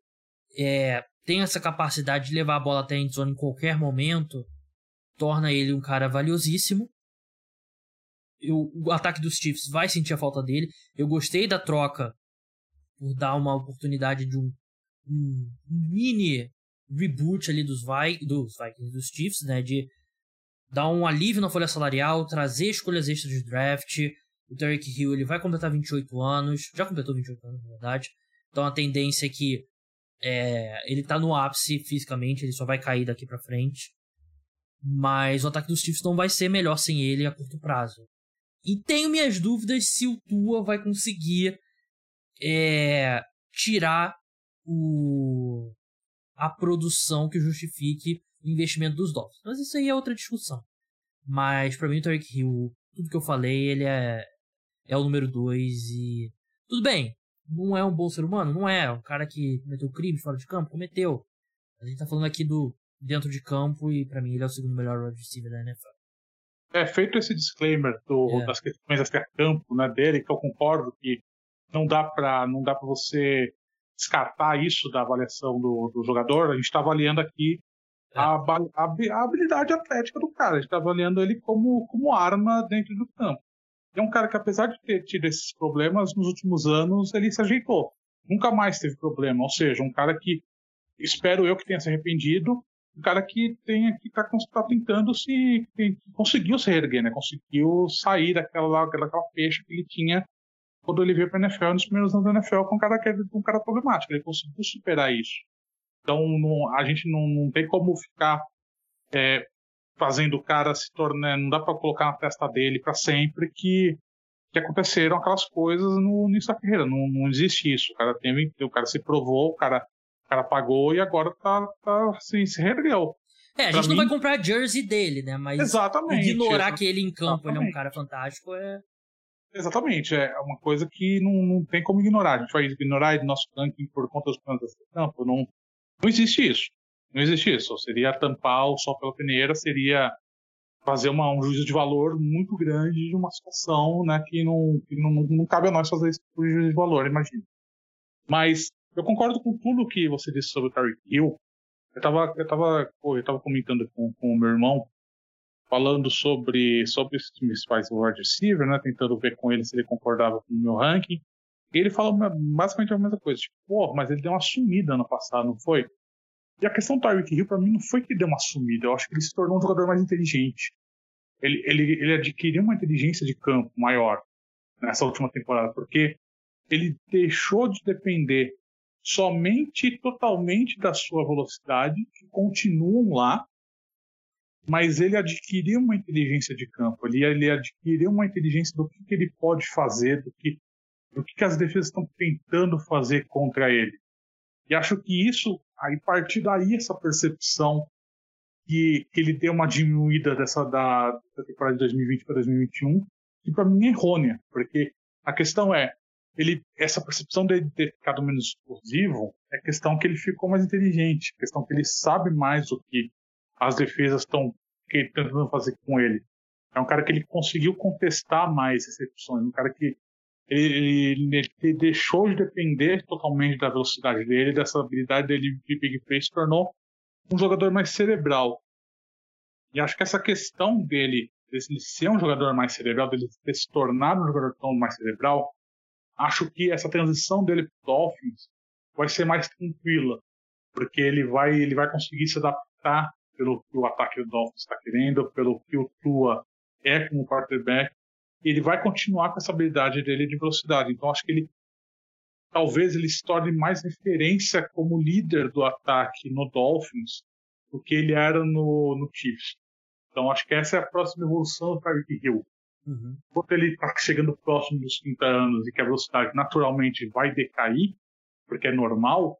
S1: é, tem essa capacidade de levar a bola até a endzone em qualquer momento, torna ele um cara valiosíssimo. Eu, o ataque dos Chiefs vai sentir a falta dele. Eu gostei da troca por dar uma oportunidade de um, um, um mini reboot ali dos, Vi, dos Vikings, dos Chiefs, né? De dar um alívio na folha salarial, trazer escolhas extras de draft. O Derek Hill ele vai completar 28 anos, já completou 28 anos, na verdade. Então a tendência é que é, ele tá no ápice fisicamente, ele só vai cair daqui para frente. Mas o ataque dos Chiefs não vai ser melhor sem ele a curto prazo. E tenho minhas dúvidas se o Tua vai conseguir é, tirar o, a produção que justifique o investimento dos Dolphins. Mas isso aí é outra discussão. Mas para mim o Tarek Hill, tudo que eu falei, ele é, é o número 2 e. Tudo bem, não é um bom ser humano? Não é. Um cara que cometeu crime fora de campo? Cometeu. A gente tá falando aqui do dentro de campo e para mim ele é o segundo melhor wide receiver da NFL.
S2: É, feito esse disclaimer do, é. das questões extra-campo né, dele, que eu concordo que não dá para não dá para você descartar isso da avaliação do, do jogador. A gente está avaliando aqui é. a, a, a, habilidade atlética do cara. A gente está avaliando ele como, como arma dentro do campo é um cara que, apesar de ter tido esses problemas, nos últimos anos ele se ajeitou. Nunca mais teve problema. Ou seja, um cara que, espero eu que tenha se arrependido, um cara que tenha que tá, tá tentando se. Que conseguiu se reerguer, né? Conseguiu sair daquela, daquela peixe que ele tinha quando ele veio para a NFL nos primeiros anos da NFL com um cara, é um cara problemático. Ele conseguiu superar isso. Então não, a gente não, não tem como ficar é, fazendo o cara se tornar. Não dá para colocar na testa dele para sempre que, que aconteceram aquelas coisas no início da carreira. Não, não existe isso. O cara teve, o cara se provou, o cara, o cara pagou e agora tá, tá assim, se reergueu.
S1: É, a gente não vai comprar a jersey dele, né? Mas
S2: exatamente,
S1: ignorar que ele em campo ele é um cara fantástico é.
S2: Exatamente, é uma coisa que não, não tem como ignorar. A gente vai ignorar nosso ranking por conta dos planos de campo. Não, não existe isso. Não existe isso. Seria tampar o sol pela peneira, seria fazer uma, um juízo de valor muito grande de uma situação né, que, não, que não, não cabe a nós fazer esse juízo de valor, imagina. Mas eu concordo com tudo que você disse sobre o Tyreek Hill. Eu estava eu tava, eu tava comentando com, com o meu irmão, falando sobre, sobre os principais wide receiver, né, tentando ver com ele se ele concordava com o meu ranking. E ele fala basicamente a mesma coisa, tipo, pô, mas ele deu uma sumida no passado, não foi? E a questão do Tyreek Hill, para mim, não foi que deu uma sumida. Eu acho que ele se tornou um jogador mais inteligente. Ele, ele, ele adquiriu uma inteligência de campo maior nessa última temporada, porque ele deixou de depender somente totalmente da sua velocidade, que continuam lá, mas ele adquiriu uma inteligência de campo, ele, ele adquiriu uma inteligência do que, que ele pode fazer, do que, do que, que as defesas estão tentando fazer contra ele. E acho que isso, aí partir daí essa percepção que, que ele deu uma diminuída dessa da, da temporada de 2020 para 2021, que para mim é errônea, porque a questão é, ele, essa percepção de ter ficado menos explosivo é questão que ele ficou mais inteligente, questão que ele sabe mais o que as defesas estão tentando fazer com ele. É um cara que ele conseguiu contestar mais recepções, um cara que ele, ele, deixou de depender totalmente da velocidade dele, dessa habilidade dele de big play, se tornou um jogador mais cerebral. E acho que essa questão dele, dele ser um jogador mais cerebral, dele ter se tornado um jogador tão mais cerebral, acho que essa transição dele para Dolphins vai ser mais tranquila, porque ele vai, ele vai conseguir se adaptar pelo que o ataque do Dolphins está querendo, pelo que o Tua é como quarterback, ele vai continuar com essa habilidade dele de velocidade. Então acho que ele talvez ele se torne mais referência como líder do ataque no Dolphins do que ele era no, no Chiefs. Então acho que essa é a próxima evolução do Tyreek Hill. Uhum. Enquanto ele está chegando próximo dos 30 anos e que a velocidade naturalmente vai decair, porque é normal,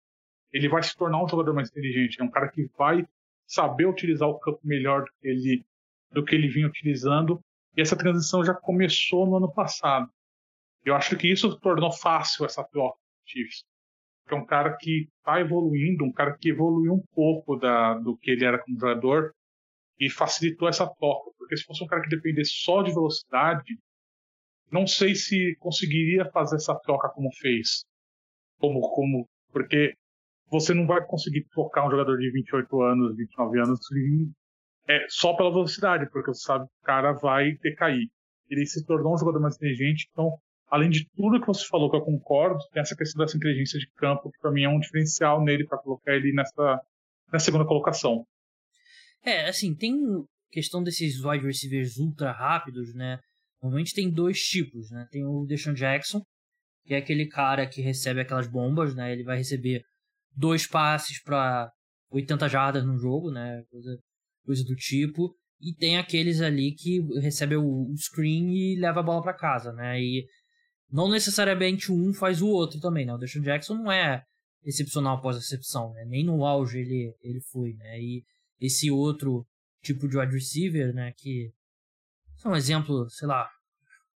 S2: ele vai se tornar um jogador mais inteligente. É um cara que vai saber utilizar o campo melhor do que ele, do que ele vinha utilizando e essa transição já começou no ano passado. Eu acho que isso tornou fácil essa troca do Chiefs. É um cara que está evoluindo, um cara que evoluiu um pouco da, do que ele era como jogador e facilitou essa troca. Porque se fosse um cara que dependesse só de velocidade, não sei se conseguiria fazer essa troca como fez. Como, como, porque você não vai conseguir trocar um jogador de 28 anos, 29 anos é, só pela velocidade, porque você sabe que o cara vai decair. Ele se tornou um jogador mais inteligente, então, além de tudo que você falou, que eu concordo, tem essa questão dessa inteligência de campo, que para mim é um diferencial nele para colocar ele nessa, nessa segunda colocação.
S1: É, assim, tem questão desses wide receivers ultra rápidos, né? Normalmente tem dois tipos, né? Tem o Deshaun Jackson, que é aquele cara que recebe aquelas bombas, né? Ele vai receber dois passes para 80 jardas no jogo, né? Coisa coisa do tipo. E tem aqueles ali que recebem o screen e leva a bola para casa, né? E não necessariamente um faz o outro também, né? O Deshaun Jackson não é excepcional após recepção, né? Nem no auge ele, ele foi, né? E esse outro tipo de wide receiver, né? Que é um exemplo, sei lá,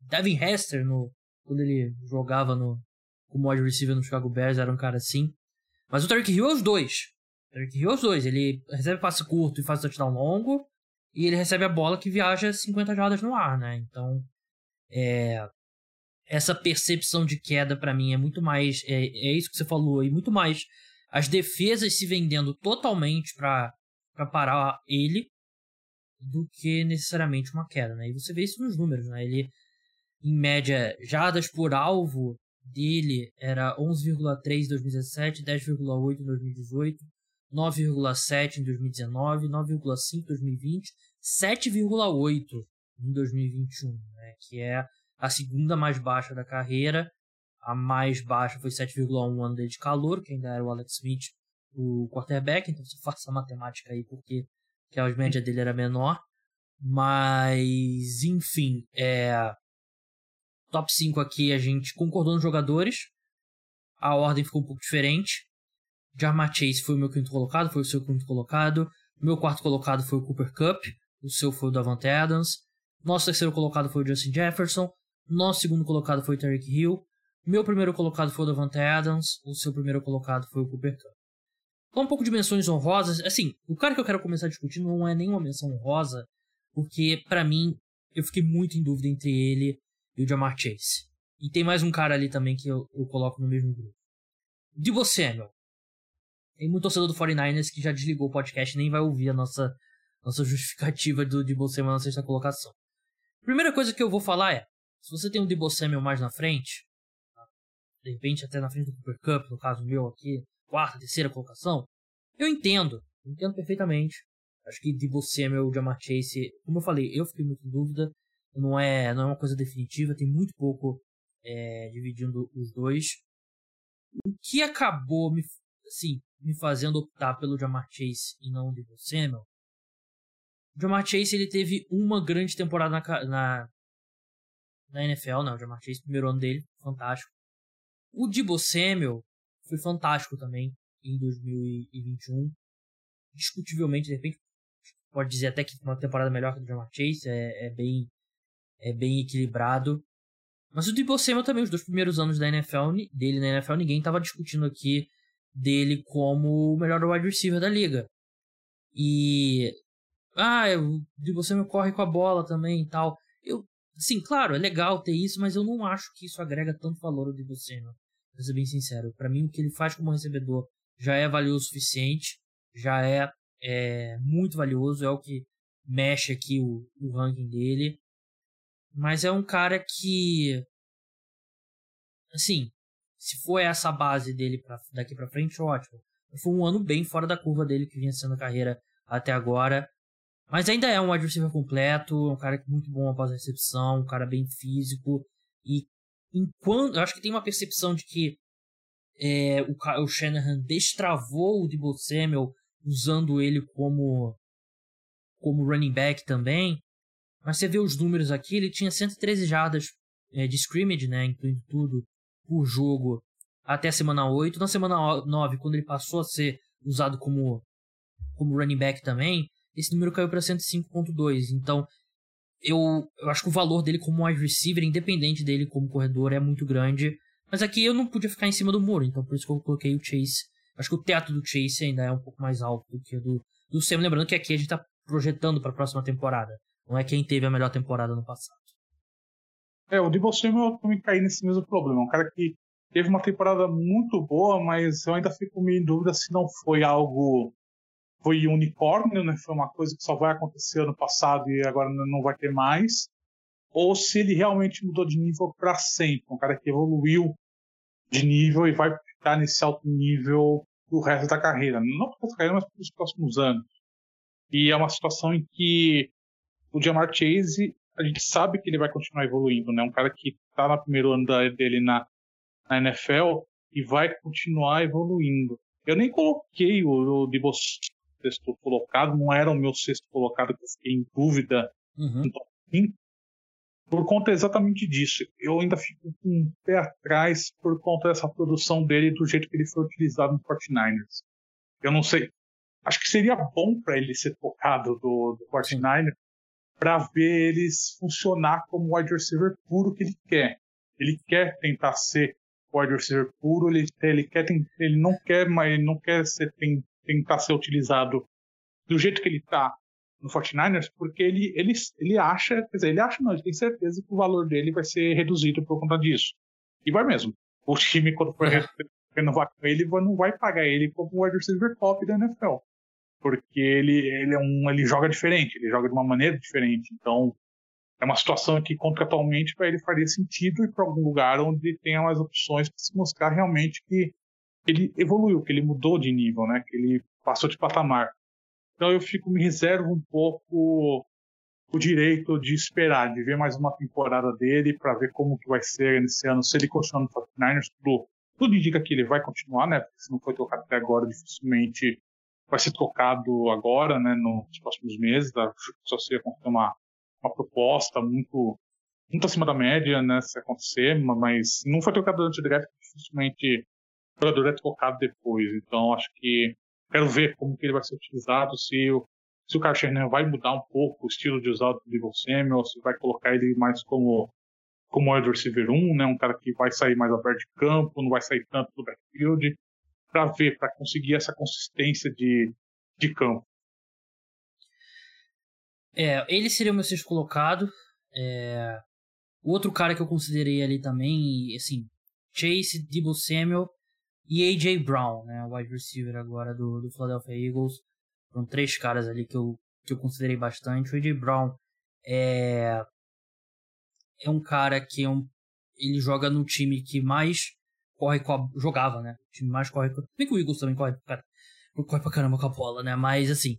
S1: Devin Hester, no, quando ele jogava no, como wide receiver no Chicago Bears, era um cara assim. Mas o Tarek Hill é os dois. Derrick Hill os dois. Ele recebe passe curto e faz touchdown longo. E ele recebe a bola que viaja 50 jardas no ar, né? Então, é, essa percepção de queda para mim é muito mais. É, é isso que você falou, e muito mais as defesas se vendendo totalmente para parar ele do que necessariamente uma queda, né? E você vê isso nos números, né? Ele, em média, jardas por alvo dele era 11,3 em 2017, 10,8 em 2018, 9,7 em 2019, 9,5 em 2020, 7,8 em 2021, né, que é a segunda mais baixa da carreira. A mais baixa foi 7,1 ano de calor, que ainda era o Alex Smith, o quarterback, então você faça a matemática aí porque que a média dele era menor. Mas, enfim, é... top 5 aqui a gente concordou nos jogadores. A ordem ficou um pouco diferente. Jarmar Chase foi o meu quinto colocado, foi o seu quinto colocado. Meu quarto colocado foi o Cooper Cup, o seu foi o Davante Adams. Nosso terceiro colocado foi o Justin Jefferson. Nosso segundo colocado foi o Tarek Hill. Meu primeiro colocado foi o Davante Adams. O seu primeiro colocado foi o Cooper Cup. Falar um pouco de menções honrosas. Assim, o cara que eu quero começar discutindo não é nenhuma menção honrosa, porque para mim eu fiquei muito em dúvida entre ele e o Jamar Chase. E tem mais um cara ali também que eu, eu coloco no mesmo grupo. Debo Samuel. Tem muito torcedor do 49ers que já desligou o podcast e nem vai ouvir a nossa, nossa justificativa do Debo Samuel na sexta colocação. Primeira coisa que eu vou falar é, se você tem o Debo Samuel mais na frente, de repente até na frente do Cooper Cup, no caso meu aqui, quarta, terceira colocação, eu entendo, eu entendo perfeitamente. Acho que Debo Samuel, Jamar Chase, como eu falei, eu fiquei muito em dúvida, não é, não é uma coisa definitiva, tem muito pouco é, dividindo os dois. O que acabou me, assim, me fazendo optar pelo Jamar Chase e não o Debo Samuel o Jamar Chase ele teve uma grande temporada na, na, na NFL, né? O Jamar Chase, primeiro ano dele, fantástico. O Debo Samuel foi fantástico também em 2021. Discutivelmente, de repente, pode dizer até que uma temporada melhor que o Jamar Chase, é, é, bem, é bem equilibrado. Mas o Debo Samuel também, os dois primeiros anos da NFL, dele na NFL, ninguém estava discutindo aqui dele como o melhor wide receiver da liga. E ah, eu, de você me corre com a bola também e tal. Eu, sim, claro, é legal ter isso, mas eu não acho que isso agrega tanto valor ao de você, não. Pra ser bem sincero. para mim, o que ele faz como recebedor já é valioso o suficiente, já é, é muito valioso, é o que mexe aqui o, o ranking dele. Mas é um cara que, assim, se for essa base dele pra, daqui para frente, ótimo. Foi um ano bem fora da curva dele que vinha sendo a carreira até agora. Mas ainda é um receiver completo, um cara muito bom após a recepção, um cara bem físico. E enquanto. Eu acho que tem uma percepção de que é, o, o Shanahan destravou o Debo Samuel usando ele como, como running back também. Mas você vê os números aqui, ele tinha 113 jardas é, de scrimmage, né, incluindo tudo, por jogo, até a semana 8. Na semana 9, quando ele passou a ser usado como, como running back também, esse número caiu para 105.2. Então, eu, eu acho que o valor dele como wide receiver, independente dele como corredor, é muito grande. Mas aqui eu não podia ficar em cima do muro, então por isso que eu coloquei o Chase. Acho que o teto do Chase ainda é um pouco mais alto do que o do, do Sam. Lembrando que aqui a gente tá projetando para a próxima temporada. Não é quem teve a melhor temporada no passado.
S2: É, o Debo Samuel também caí nesse mesmo problema. Um cara que teve uma temporada muito boa, mas eu ainda fico meio em dúvida se não foi algo foi unicórnio, né? Foi uma coisa que só vai acontecer ano passado e agora não vai ter mais. Ou se ele realmente mudou de nível para sempre, um cara que evoluiu de nível e vai ficar nesse alto nível o resto da carreira. Não para a carreira, mas para os próximos anos. E é uma situação em que o Jamar Chase, a gente sabe que ele vai continuar evoluindo, né? Um cara que está no primeiro ano dele na, na NFL e vai continuar evoluindo. Eu nem coloquei o, o Debo sexto colocado, não era o meu sexto colocado que eu fiquei em dúvida uhum. por conta exatamente disso. Eu ainda fico com um pé atrás por conta dessa produção dele do jeito que ele foi utilizado no 49ers. Eu não sei. Acho que seria bom para ele ser tocado do, do 49ers para ver eles funcionar como wide receiver puro que ele quer. Ele quer tentar ser wide receiver puro, ele, ele quer ele não quer, mas ele não quer ser tentar ser utilizado do jeito que ele está no 49ers, porque ele, ele, ele acha, quer dizer, ele acha não, ele tem certeza que o valor dele vai ser reduzido por conta disso. E vai mesmo. O time, quando for é. renovar com ele, não vai pagar ele como o wide receiver top da NFL. Porque ele, ele, é um, ele joga diferente, ele joga de uma maneira diferente. Então, é uma situação que contratualmente para ele faria sentido ir para algum lugar onde tenha mais opções para se mostrar realmente que ele evoluiu, que ele mudou de nível, né? Que ele passou de patamar. Então eu fico me reservo um pouco o direito de esperar, de ver mais uma temporada dele para ver como que vai ser nesse ano, se ele continuar no 49ers, tudo, tudo indica que ele vai continuar, né? Porque se não foi tocado até agora, dificilmente vai ser tocado agora, né? Nos próximos meses, só se acontecer uma, uma proposta muito muito acima da média, né? Se acontecer, mas não foi tocado durante o draft, dificilmente o jogador é trocado depois. Então acho que quero ver como que ele vai ser utilizado, se o, se o Kyle Shanahan vai mudar um pouco o estilo de usar o Devon Samuel, se vai colocar ele mais como como wide receiver 1, né, um cara que vai sair mais aberto de campo, não vai sair tanto do backfield, para ver, para conseguir essa consistência de, de campo.
S1: É, ele seria o meu sexto colocado. É... O outro cara que eu considerei ali também, assim, Chase, Debo Samuel e A.J. Brown, né, wide receiver agora do, do Philadelphia Eagles. Foram três caras ali que eu, que eu considerei bastante. O A.J. Brown é, é um cara que é um, ele joga no time que mais corre com a, jogava, né? O time mais corre bem que o Eagles também corre, cara, corre pra caramba com a bola, né? Mas assim,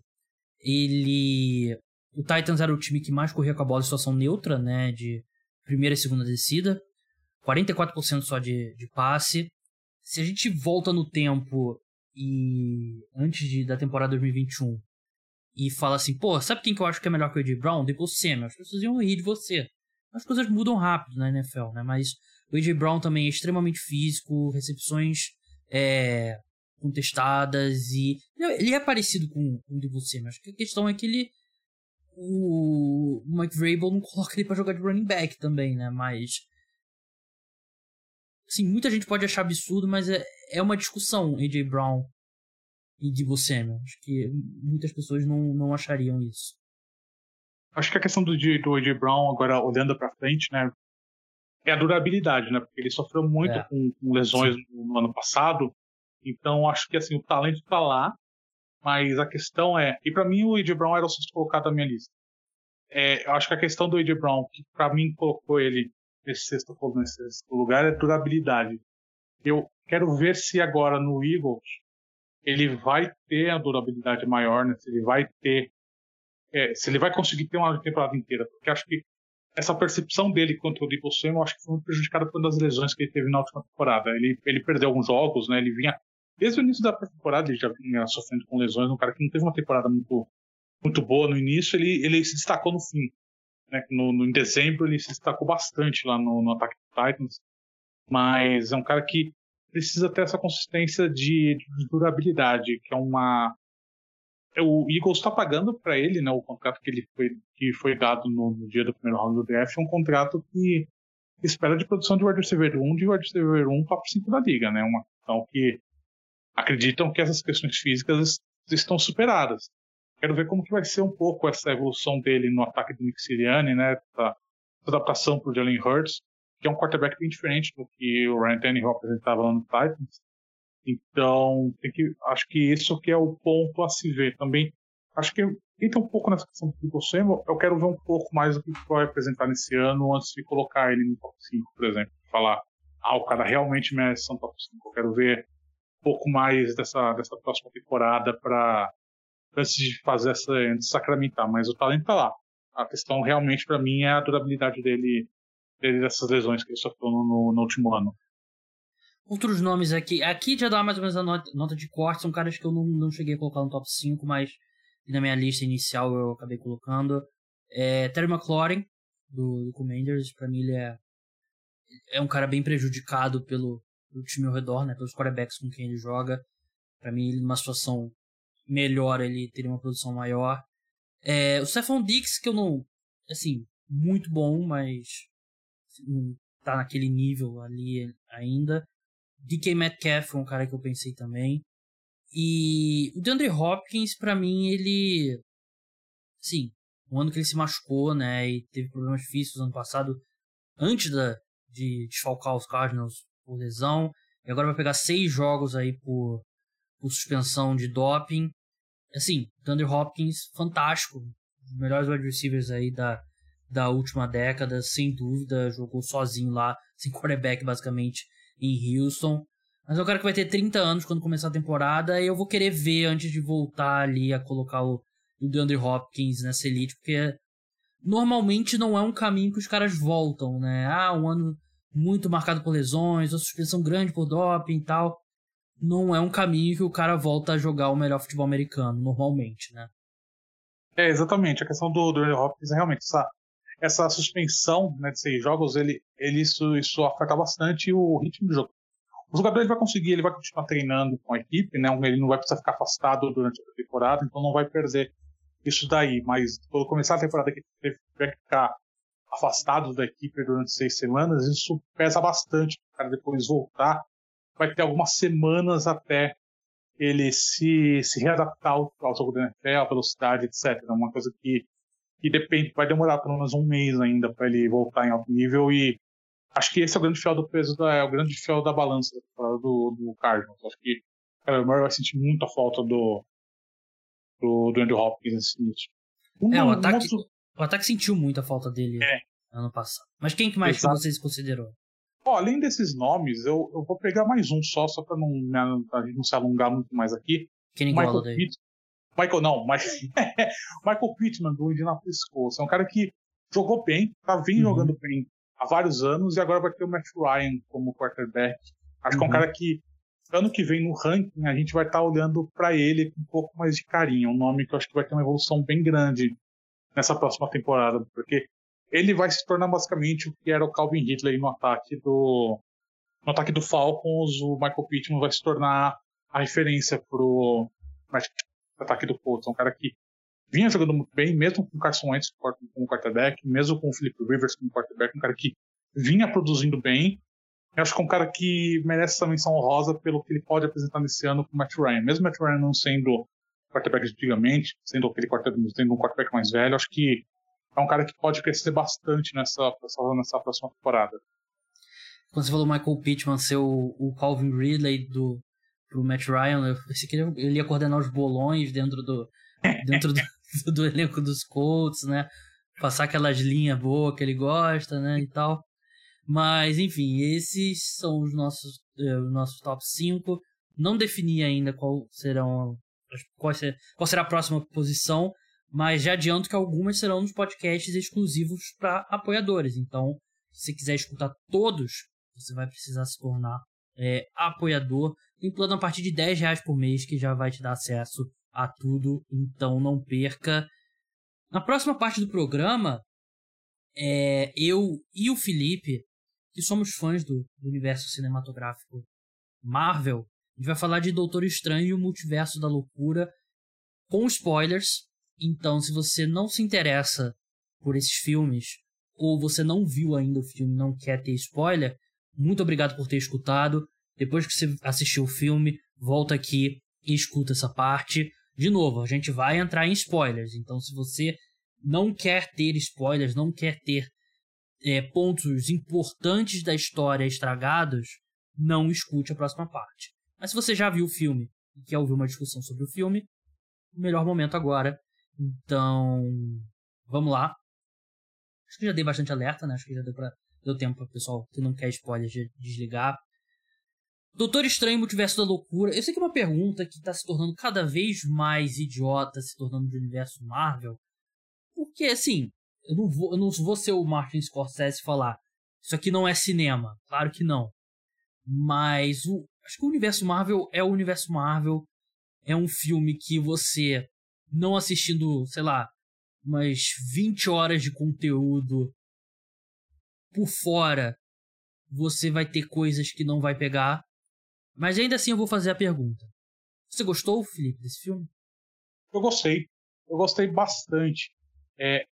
S1: ele o Titans era o time que mais corria com a bola em situação neutra, né? De primeira e segunda descida. 44% só de, de passe. Se a gente volta no tempo e antes de, da temporada 2021 e fala assim, pô, sabe quem que eu acho que é melhor que o AJ Brown? Depois Samuel. As pessoas iam rir de você. As coisas mudam rápido na NFL, né? Mas o AJ Brown também é extremamente físico, recepções é, contestadas e ele é parecido com, com o Samuel. Acho que a questão é que ele o Mike Vrabel não coloca ele para jogar de running back também, né? Mas assim, muita gente pode achar absurdo, mas é, é uma discussão AJ Brown e Debo Samuel. Acho que muitas pessoas não, não achariam isso.
S2: Acho que a questão do, do AJ Brown, agora olhando para frente, né, é a durabilidade, né? Porque ele sofreu muito é. com, com, lesões no, no, ano passado. Então acho que assim o talento está lá, mas a questão é, e para mim o AJ Brown era o sexto colocado da minha lista. É, eu acho que a questão do AJ Brown, que para mim colocou ele nesse sexto, nesse sexto lugar, é durabilidade. Eu quero ver se agora no Eagles ele vai ter a durabilidade maior, né? se ele vai ter é, se ele vai conseguir ter uma temporada inteira, porque acho que essa percepção dele contra o Debo Samuel acho que foi muito prejudicada por uma das lesões que ele teve na última temporada. Ele, ele perdeu alguns jogos, né? Ele vinha desde o início da temporada ele já vinha sofrendo com lesões, um cara que não teve uma temporada muito muito boa no início, ele ele se destacou no fim, né? No, no em dezembro ele se destacou bastante lá no, no ataque do Titans, mas é um cara que precisa ter essa consistência de, de durabilidade, que é uma o Eagles está pagando para ele, né, o contrato que ele foi que foi dado no, no, dia do primeiro round do draft, é um contrato que espera de produção de wide receiver 1 de wide receiver 1 top 5 da liga, né, uma questão que acreditam que essas questões físicas estão superadas. Quero ver como que vai ser um pouco essa evolução dele no ataque do Nick Sirianni, né, essa adaptação para o Jalen Hurts, que é um quarterback bem diferente do que o Ryan Tannehill apresentava lá no Titans. Então, tem que, acho que isso que é o ponto a se ver. Também, acho que entra um pouco nessa questão do People Samuel, eu quero ver um pouco mais do que vai apresentar nesse ano antes de colocar ele no top 5, por exemplo. Falar, ah, o cara realmente merece um top 5. Eu quero ver um pouco mais dessa, dessa próxima temporada para antes de fazer essa, de sacramentar. Mas o talento tá lá. A questão realmente para mim é a durabilidade dele, dele dessas lesões que ele sofreu no, no último ano.
S1: Outros nomes aqui. Aqui já dá mais ou menos a nota, de corte. São caras que eu não, não cheguei a colocar no top 5, mas na minha lista inicial eu acabei colocando. É, Terry McLaurin, do, do Commanders. Pra mim ele é, é um cara bem prejudicado pelo, pelo time ao redor, né? Pelos quarterbacks com quem ele joga. Pra mim, ele numa situação melhor, ele teria uma produção maior. É, o Stephon Dix, que eu não... Assim, muito bom, mas não tá naquele nível ali ainda. DK Metcalf foi um cara que eu pensei também. E o DeAndre Hopkins, para mim, ele. Sim, o ano que ele se machucou, né? E teve problemas difíceis no ano passado, antes da, de desfalcar os Cardinals por lesão. E agora vai pegar seis jogos aí por, por suspensão de doping. Assim, DeAndre Hopkins, fantástico. Um dos melhores wide receivers aí da, da última década, sem dúvida. Jogou sozinho lá, sem quarterback, basicamente em Houston. Mas é um cara que vai ter 30 anos quando começar a temporada e eu vou querer ver antes de voltar ali a colocar o, o DeAndre Hopkins nessa elite, porque normalmente não é um caminho que os caras voltam, né? Ah, um ano muito marcado por lesões, ou suspensão grande por doping e tal. Não é um caminho que o cara volta a jogar o melhor futebol americano, normalmente, né?
S2: É, exatamente. A questão do, do Hopkins é realmente essa essa suspensão né, de seis jogos, ele, ele isso, isso afeta bastante o ritmo do jogo. O jogador ele vai conseguir, ele vai continuar treinando com a equipe, né? Ele não vai precisar ficar afastado durante a temporada, então não vai perder isso daí. Mas quando começar a temporada que ele vai ficar afastado da equipe durante seis semanas, isso pesa bastante. O cara depois voltar, vai ter algumas semanas até ele se, se readaptar ao, ao jogo da NFL, à velocidade, etc. É uma coisa que, que depende, vai demorar pelo menos um mês ainda para ele voltar em alto nível e acho que esse é o grande fiel do peso da, é o grande fiel da balança do, do Cardinals. Acho que o Kyler Murray vai sentir muita falta do, do, do Andrew Hopkins nesse início.
S1: Um, é, o ataque, um o ataque sentiu muita falta dele é. ano passado. Mas quem que mais Exato. que vocês considerou?
S2: além desses nomes, eu, eu vou pegar mais um só, só para não, né, não se alongar muito mais aqui.
S1: Kenny Michael Pitt,
S2: Michael, não, mas Michael Pittman do Indianapolis Colts. É um cara que jogou bem, tá vindo uhum. jogando bem há vários anos e agora vai ter o Matt Ryan como quarterback. Acho uhum. que é um uhum. cara que ano que vem no ranking a gente vai estar tá olhando para ele com um pouco mais de carinho. Um nome que eu acho que vai ter uma evolução bem grande nessa próxima temporada, porque ele vai se tornar basicamente o que era o Calvin Ridley no ataque do no ataque do Falcons, o Michael Pittman vai se tornar a referência pro ataque do Colts. É um cara que vinha jogando muito bem, mesmo com o Carson Wentz como quarterback, mesmo com o Philip Rivers como quarterback, um cara que vinha produzindo bem. Eu acho que é um cara que merece essa menção honrosa pelo que ele pode apresentar nesse ano com o Matt Ryan. Mesmo o Matt Ryan não sendo quarterback de antigamente, sendo aquele quarterback, sendo um quarterback mais velho, acho que é um cara que pode crescer bastante nessa, nessa próxima temporada.
S1: Quando você falou Michael Pittman ser o, o Calvin Ridley do pro Matt Ryan, eu pensei que ele ia coordenar os bolões dentro do dentro do, do elenco dos Colts, né? Passar aquelas linhas boas que ele gosta, né, e tal. Mas, enfim, esses são os nossos, eh, os nossos top 5. Não defini ainda qual serão qual será, qual será a próxima posição, mas já adianto que algumas serão nos podcasts exclusivos para apoiadores. Então, se você quiser escutar todos, você vai precisar se tornar é, apoiador. Tem plano a partir de 10 reais por mês que já vai te dar acesso a tudo. Então, não perca. Na próxima parte do programa, é, eu e o Felipe, que somos fãs do, do universo cinematográfico Marvel, a gente vai falar de Doutor Estranho e o Multiverso da Loucura com spoilers. Então, se você não se interessa por esses filmes, ou você não viu ainda o filme e não quer ter spoiler, muito obrigado por ter escutado. Depois que você assistiu o filme, volta aqui e escuta essa parte. De novo, a gente vai entrar em spoilers. Então, se você não quer ter spoilers, não quer ter é, pontos importantes da história estragados, não escute a próxima parte. Mas se você já viu o filme e quer ouvir uma discussão sobre o filme, o melhor momento agora então, vamos lá. Acho que já dei bastante alerta, né? Acho que já deu, pra, deu tempo para o pessoal que não quer spoiler de desligar. Doutor Estranho Multiverso da Loucura. Eu sei que é uma pergunta que está se tornando cada vez mais idiota, se tornando de universo Marvel. Porque, assim, eu não vou, eu não vou ser o Martin Scorsese falar isso aqui não é cinema. Claro que não. Mas o, acho que o universo Marvel é o universo Marvel. É um filme que você não assistindo, sei lá, umas 20 horas de conteúdo por fora, você vai ter coisas que não vai pegar. Mas ainda assim eu vou fazer a pergunta. Você gostou, Felipe, desse filme?
S2: Eu gostei. Eu gostei bastante. É,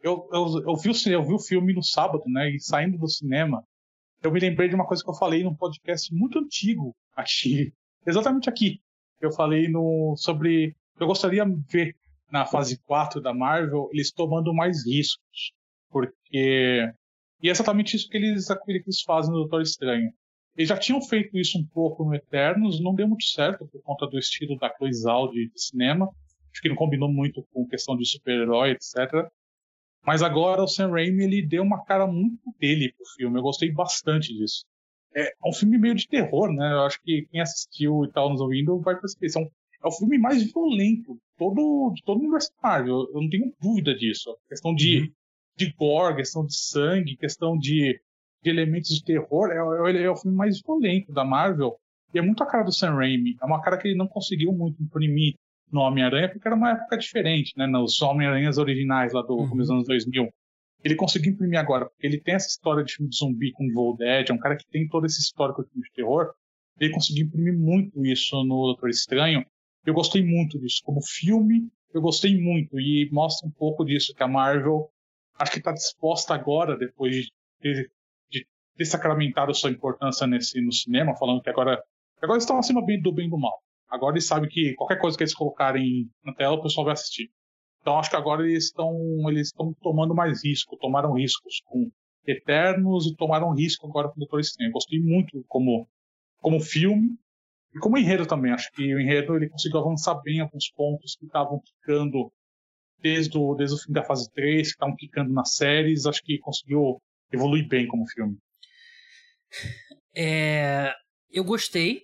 S2: eu, eu, eu, vi o, eu vi o filme no sábado, né? E saindo do cinema, eu me lembrei de uma coisa que eu falei num podcast muito antigo aqui. Exatamente aqui. Eu falei no, sobre eu gostaria de ver na fase 4 da Marvel eles tomando mais riscos. Porque. E é exatamente isso que eles, que eles fazem no Doutor Estranho. Eles já tinham feito isso um pouco no Eternos, não deu muito certo por conta do estilo da Zhao de, de cinema. Acho que não combinou muito com questão de super-herói, etc. Mas agora o Sam Raimi ele deu uma cara muito dele pro filme. Eu gostei bastante disso. É um filme meio de terror, né? Eu acho que quem assistiu e tal nos ouvindo vai perceber. É um é o filme mais violento todo, de todo o universo Marvel. Eu não tenho dúvida disso. A questão de, uhum. De gore, questão de sangue, questão de, de elementos de terror. É, é, é, o filme mais violento da Marvel. E é muito a cara do Sam Raimi. É uma cara que ele não conseguiu muito imprimir no Homem-Aranha, porque era uma época diferente, né? Nos Homem-Aranhas originais lá do uhum. começo dos anos 2000. Ele conseguiu imprimir agora, porque ele tem essa história de filme de zumbi com Evil Dead, é um cara que tem toda essa história com o filme de terror. Ele conseguiu imprimir muito isso no Doutor Estranho. Eu gostei muito disso. Como filme, eu gostei muito. E mostra um pouco disso, que a Marvel acho que está disposta agora, depois de ter, de ter sacramentado sua importância nesse, no cinema, falando que agora, agora estão acima do bem e do mal. Agora eles sabem que qualquer coisa que eles colocarem na tela, o pessoal vai assistir. Então acho que agora eles estão eles estão tomando mais risco, tomaram riscos com Eternos e tomaram risco agora com Doutor Estranho. Gostei muito como como filme e como enredo também. Acho que o enredo ele conseguiu avançar bem alguns pontos que estavam ficando desde o, desde o fim da fase 3, que estavam ficando nas séries. Acho que conseguiu evoluir bem como filme.
S1: É, eu gostei,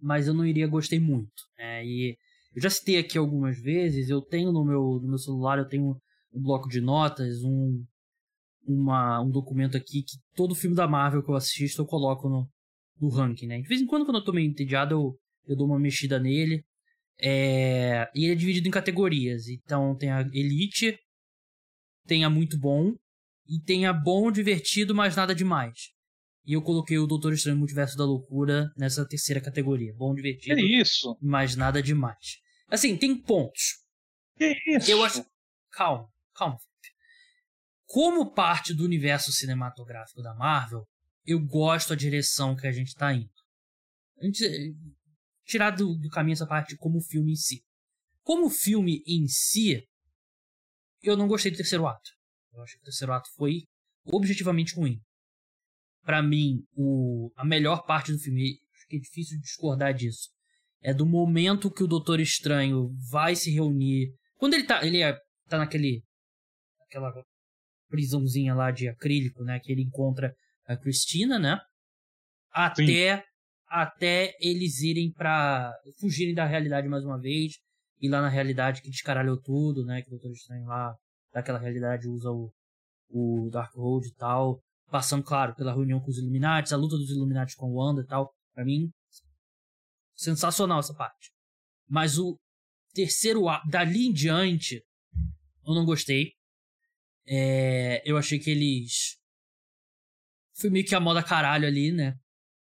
S1: mas eu não iria gostei muito. Né? E eu já citei aqui algumas vezes, eu tenho no meu, no meu celular, eu tenho um bloco de notas, um, uma, um documento aqui que todo filme da Marvel que eu assisto eu coloco no, no ranking, né? De vez em quando, quando eu tô meio entediado, eu, eu dou uma mexida nele. É, e ele é dividido em categorias. Então tem a Elite, tem a Muito Bom, e tem a Bom, Divertido, mas nada demais. E eu coloquei o Doutor Estranho Multiverso da Loucura nessa terceira categoria. Bom, divertido.
S2: É isso.
S1: Mas nada demais. Assim, tem pontos.
S2: Que isso?
S1: Eu acho. Calma, calma. Como parte do universo cinematográfico da Marvel, eu gosto da direção que a gente tá indo. A gente, tirar do, do caminho essa parte como filme em si. Como filme em si, eu não gostei do terceiro ato. Eu acho que o terceiro ato foi objetivamente ruim para mim, o, a melhor parte do filme, acho que é difícil discordar disso, é do momento que o Doutor Estranho vai se reunir. Quando ele tá, ele é, tá naquele. aquela prisãozinha lá de acrílico, né? Que ele encontra a Cristina, né? Até, até eles irem para fugirem da realidade mais uma vez. E lá na realidade que descaralhou tudo, né? Que o Doutor Estranho lá, daquela realidade, usa o, o Darkhold e tal passando, claro, pela reunião com os Illuminati, a luta dos Illuminati com o Wanda e tal. Pra mim, sensacional essa parte. Mas o terceiro dali em diante, eu não gostei. É, eu achei que eles. Foi meio que a moda caralho ali, né?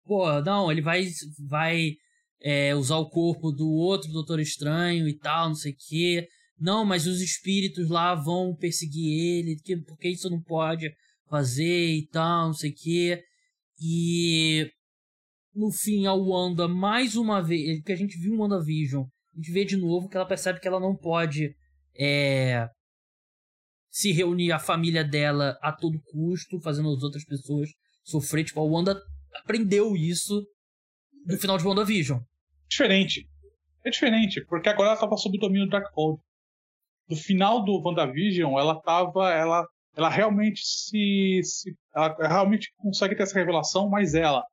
S1: Pô, não, ele vai, vai é, usar o corpo do outro Doutor Estranho e tal, não sei o quê. Não, mas os espíritos lá vão perseguir ele, porque isso não pode fazer e tal, não sei o quê. E no fim a Wanda, mais uma vez, que a gente viu em WandaVision, a gente vê de novo que ela percebe que ela não pode é, se reunir a família dela a todo custo, fazendo as outras pessoas sofrer. Tipo, a Wanda aprendeu isso no final de WandaVision.
S2: Diferente. É diferente, porque agora ela estava sob o domínio do Darkhold. No final do WandaVision, ela tava. Ela ela realmente se, se ela realmente consegue ter essa revelação, mas ela,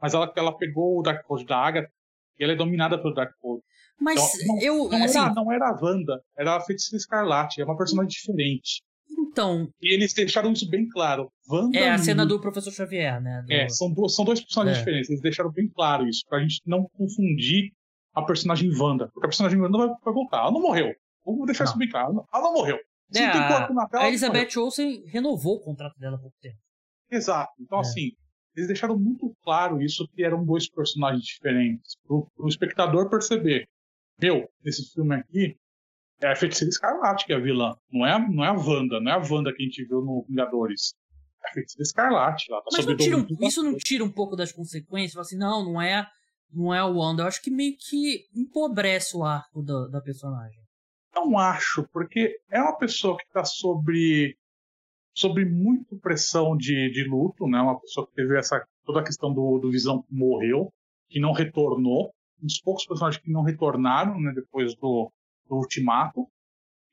S2: mas ela, ela pegou o Darkhold da Agatha e ela é dominada pelo Darkhold.
S1: Mas
S2: então, não,
S1: eu
S2: não
S1: assim...
S2: era, não era a Wanda, era a Feiticeira Escarlate, é uma personagem diferente.
S1: Então.
S2: E eles deixaram isso bem claro. Wanda
S1: é a cena do Professor Xavier, né? Do...
S2: É, são, duas, são dois personagens é. diferentes. Eles deixaram bem claro isso, pra gente não confundir a personagem Wanda. Porque a personagem Wanda vai, vai voltar. Ela não morreu. Vamos deixar não. isso bem claro. Ela não morreu.
S1: É, a, a Elizabeth Olsen renovou o contrato dela há pouco tempo.
S2: Exato. Então, é. assim, eles deixaram muito claro isso que eram dois personagens diferentes. Pro, pro espectador perceber. Meu, nesse filme aqui, é a Feiticeira Escarlate que é a vilã. Não é, não é a Wanda, não é a Wanda que a gente viu no Vingadores. É a Feiticeira Escarlate. Ela tá
S1: Mas não tira um, isso não tira um pouco das consequências? Assim, não, não é, não é a Wanda. Eu acho que meio que empobrece o arco da, da personagem.
S2: Não acho, porque é uma pessoa que está sobre, sobre muito pressão de, de luto, né? Uma pessoa que teve essa toda a questão do, do Visão que morreu, que não retornou, um dos poucos personagens que não retornaram, né? Depois do, do Ultimato,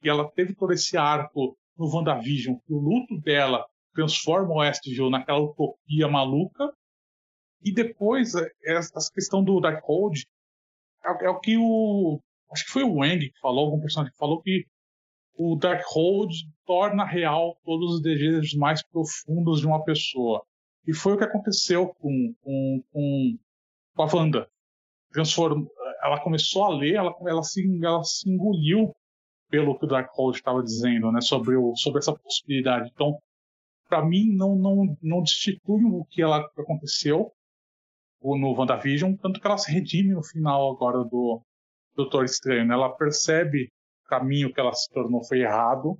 S2: e ela teve todo esse arco no WandaVision, o luto dela transforma o Westview naquela utopia maluca, e depois é, essa questão do Darkhold é, é o que o acho que foi o Wang que falou, algum personagem que falou que o Darkhold torna real todos os desejos mais profundos de uma pessoa. E foi o que aconteceu com, com, com, com a Wanda. Transform... Ela começou a ler, ela, ela, se, ela se engoliu pelo que o Darkhold estava dizendo, né, sobre, o, sobre essa possibilidade. Então, para mim, não, não, não destitui o que ela aconteceu no WandaVision, tanto que ela se redime no final agora do, Doutor Estranho. Né? Ela percebe o caminho que ela se tornou foi errado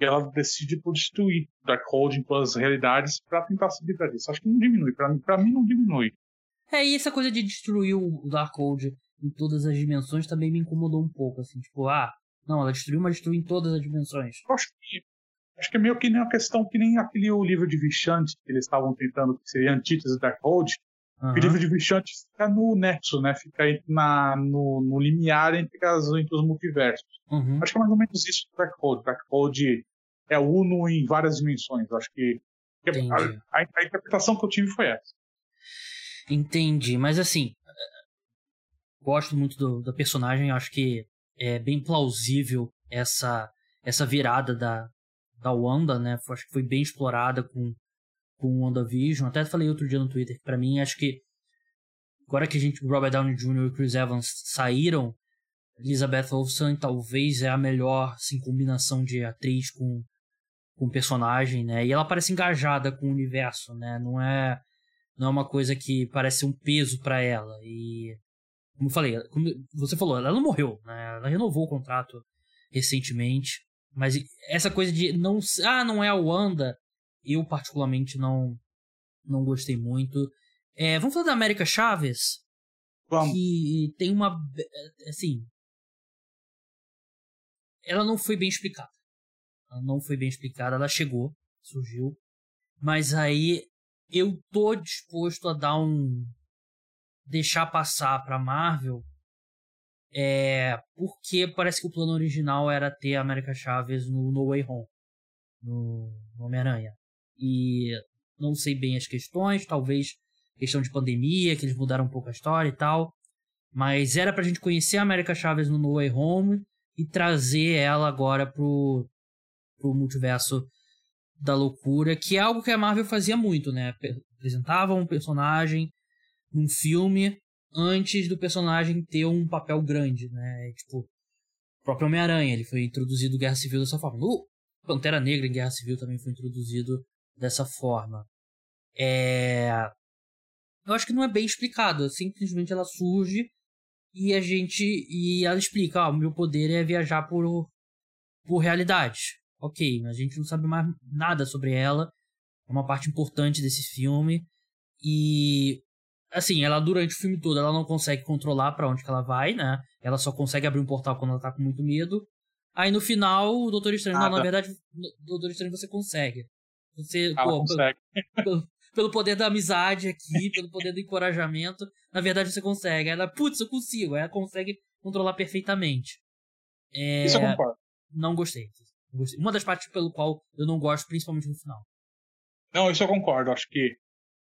S2: e ela decide por destruir Darkhold em todas as realidades para tentar se livrar disso. Acho que não diminui. Para mim, pra mim, não diminui.
S1: É, e essa coisa de destruir o Darkhold em todas as dimensões também me incomodou um pouco, assim, tipo, ah, não, ela destruiu, mas destruiu em todas as dimensões.
S2: Eu acho que, acho que é meio que nem uma questão que nem aquele o livro de Vichante que eles estavam tentando, que seria Antítese Darkhold. Uhum. O livro de Vichante fica no nexo, né? Fica na, no, no limiar entre, as, entre os multiversos. Uhum. Acho que é mais ou menos isso do Darkhold. Darkhold é uno em várias dimensões. Acho que a, a, a interpretação que eu tive foi essa.
S1: Entendi, mas assim, gosto muito do, da personagem, acho que é bem plausível essa essa virada da, da Wanda, né? Acho que foi bem explorada com com WandaVision. Até falei outro dia no Twitter que para mim acho que agora que a gente Robert Downey Jr. e Chris Evans saíram, Elizabeth Olsen talvez é a melhor assim, combinação de atriz com com personagem, né? E ela parece engajada com o universo, né? Não é não é uma coisa que parece um peso para ela e como eu falei, como você falou, ela não morreu, né? Ela renovou o contrato recentemente, mas essa coisa de não, ah, não é a Wanda, eu particularmente não não gostei muito. É, vamos falar da América Chaves?
S2: Vamos.
S1: Que tem uma assim, ela não foi bem explicada. Ela não foi bem explicada, ela chegou, surgiu, mas aí eu tô disposto a dar um deixar passar para Marvel é porque parece que o plano original era ter a América Chaves no No Way Home, no, Homem-Aranha. E não sei bem as questões, talvez questão de pandemia, que eles mudaram um pouco a história e tal. Mas era pra gente conhecer a América Chaves no No Way Home e trazer ela agora pro, pro multiverso da loucura, que é algo que a Marvel fazia muito, né? Apresentava um personagem num filme antes do personagem ter um papel grande, né? Tipo, o próprio Homem-Aranha, ele foi introduzido em Guerra Civil dessa forma. O Pantera Negra em Guerra Civil também foi introduzido dessa forma. É... Eu acho que não é bem explicado, simplesmente ela surge e a gente e ela explica, ah, o meu poder é viajar por por realidade. OK, a gente não sabe mais nada sobre ela. É uma parte importante desse filme e assim, ela durante o filme todo ela não consegue controlar para onde que ela vai, né? Ela só consegue abrir um portal quando ela tá com muito medo. Aí no final, o Doutor Estranho, não, na verdade, o Doutor Estranho você consegue. Você,
S2: ela pô, consegue.
S1: Pelo, pelo, poder da amizade aqui, pelo poder do encorajamento, na verdade você consegue. Aí ela, putz, eu consigo. Aí ela consegue controlar perfeitamente. É...
S2: Isso eu concordo.
S1: Não gostei. Uma das partes pelo qual eu não gosto, principalmente no final.
S2: Não, isso eu concordo. Acho que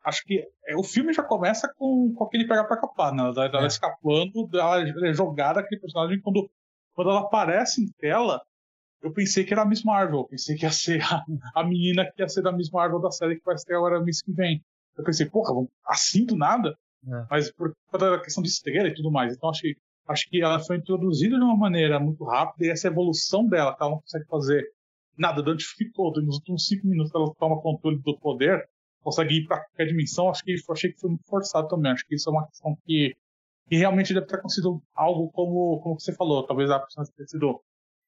S2: acho que é, o filme já começa com, com aquele pegar pra capar, né? Ela, ela é. escapando, ela é jogada aquele personagem quando, quando ela aparece em tela. Eu pensei que era a Miss Marvel, eu pensei que ia ser a, a menina que ia ser da Miss Marvel da série que vai ser agora mês que vem. Eu pensei, porra, assim do nada? É. Mas por causa da questão de estrela e tudo mais. Então acho que, acho que ela foi introduzida de uma maneira muito rápida e essa evolução dela, que ela não consegue fazer nada, durante ficou, nos últimos cinco minutos ela toma controle do poder, consegue ir para qualquer dimensão, acho que achei que foi muito forçado também. Acho que isso é uma questão que, que realmente deve ter acontecido algo como, como você falou, talvez a personagem ter sido,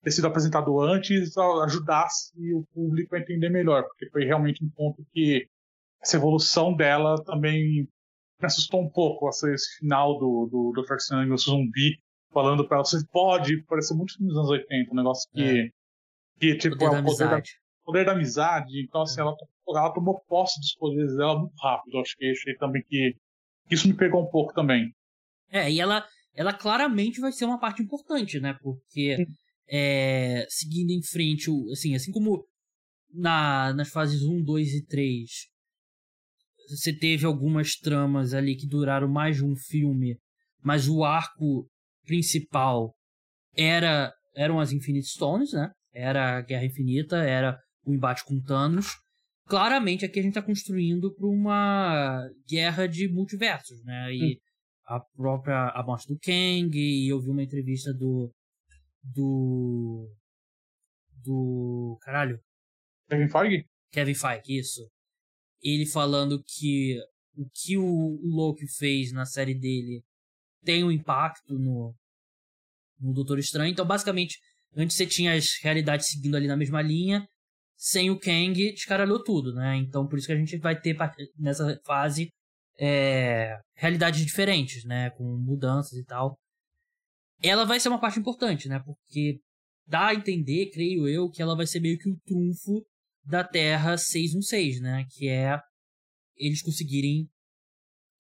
S2: ter sido apresentado antes ajudasse o público a entender melhor, porque foi realmente um ponto que essa evolução dela também me assustou um pouco, esse final do, do, Dr. Strange, o zumbi, falando para ela, você pode, pareceu muito nos anos 80, um negócio que, é. que tipo,
S1: poder é o poder da,
S2: poder da amizade, então assim, ela ela tomou posse dos poderes dela muito rápido. Acho que achei também que isso me pegou um pouco também.
S1: É, e ela, ela claramente vai ser uma parte importante, né? Porque é, seguindo em frente, assim, assim como na, nas fases 1, 2 e 3, você teve algumas tramas ali que duraram mais de um filme, mas o arco principal era eram as Infinite Stones, né? Era a Guerra Infinita, era o embate com Thanos claramente aqui a gente está construindo para uma guerra de multiversos, né? E hum. a própria a morte do Kang, e eu vi uma entrevista do do do caralho
S2: Kevin Feige?
S1: Kevin Feige, isso. Ele falando que o que o Loki fez na série dele tem um impacto no no Doutor Estranho. Então, basicamente, antes você tinha as realidades seguindo ali na mesma linha, sem o Kang, descaralhou tudo, né? Então por isso que a gente vai ter nessa fase é, realidades diferentes, né? Com mudanças e tal. ela vai ser uma parte importante, né? Porque dá a entender, creio eu, que ela vai ser meio que o trunfo da Terra 616, né? Que é eles conseguirem.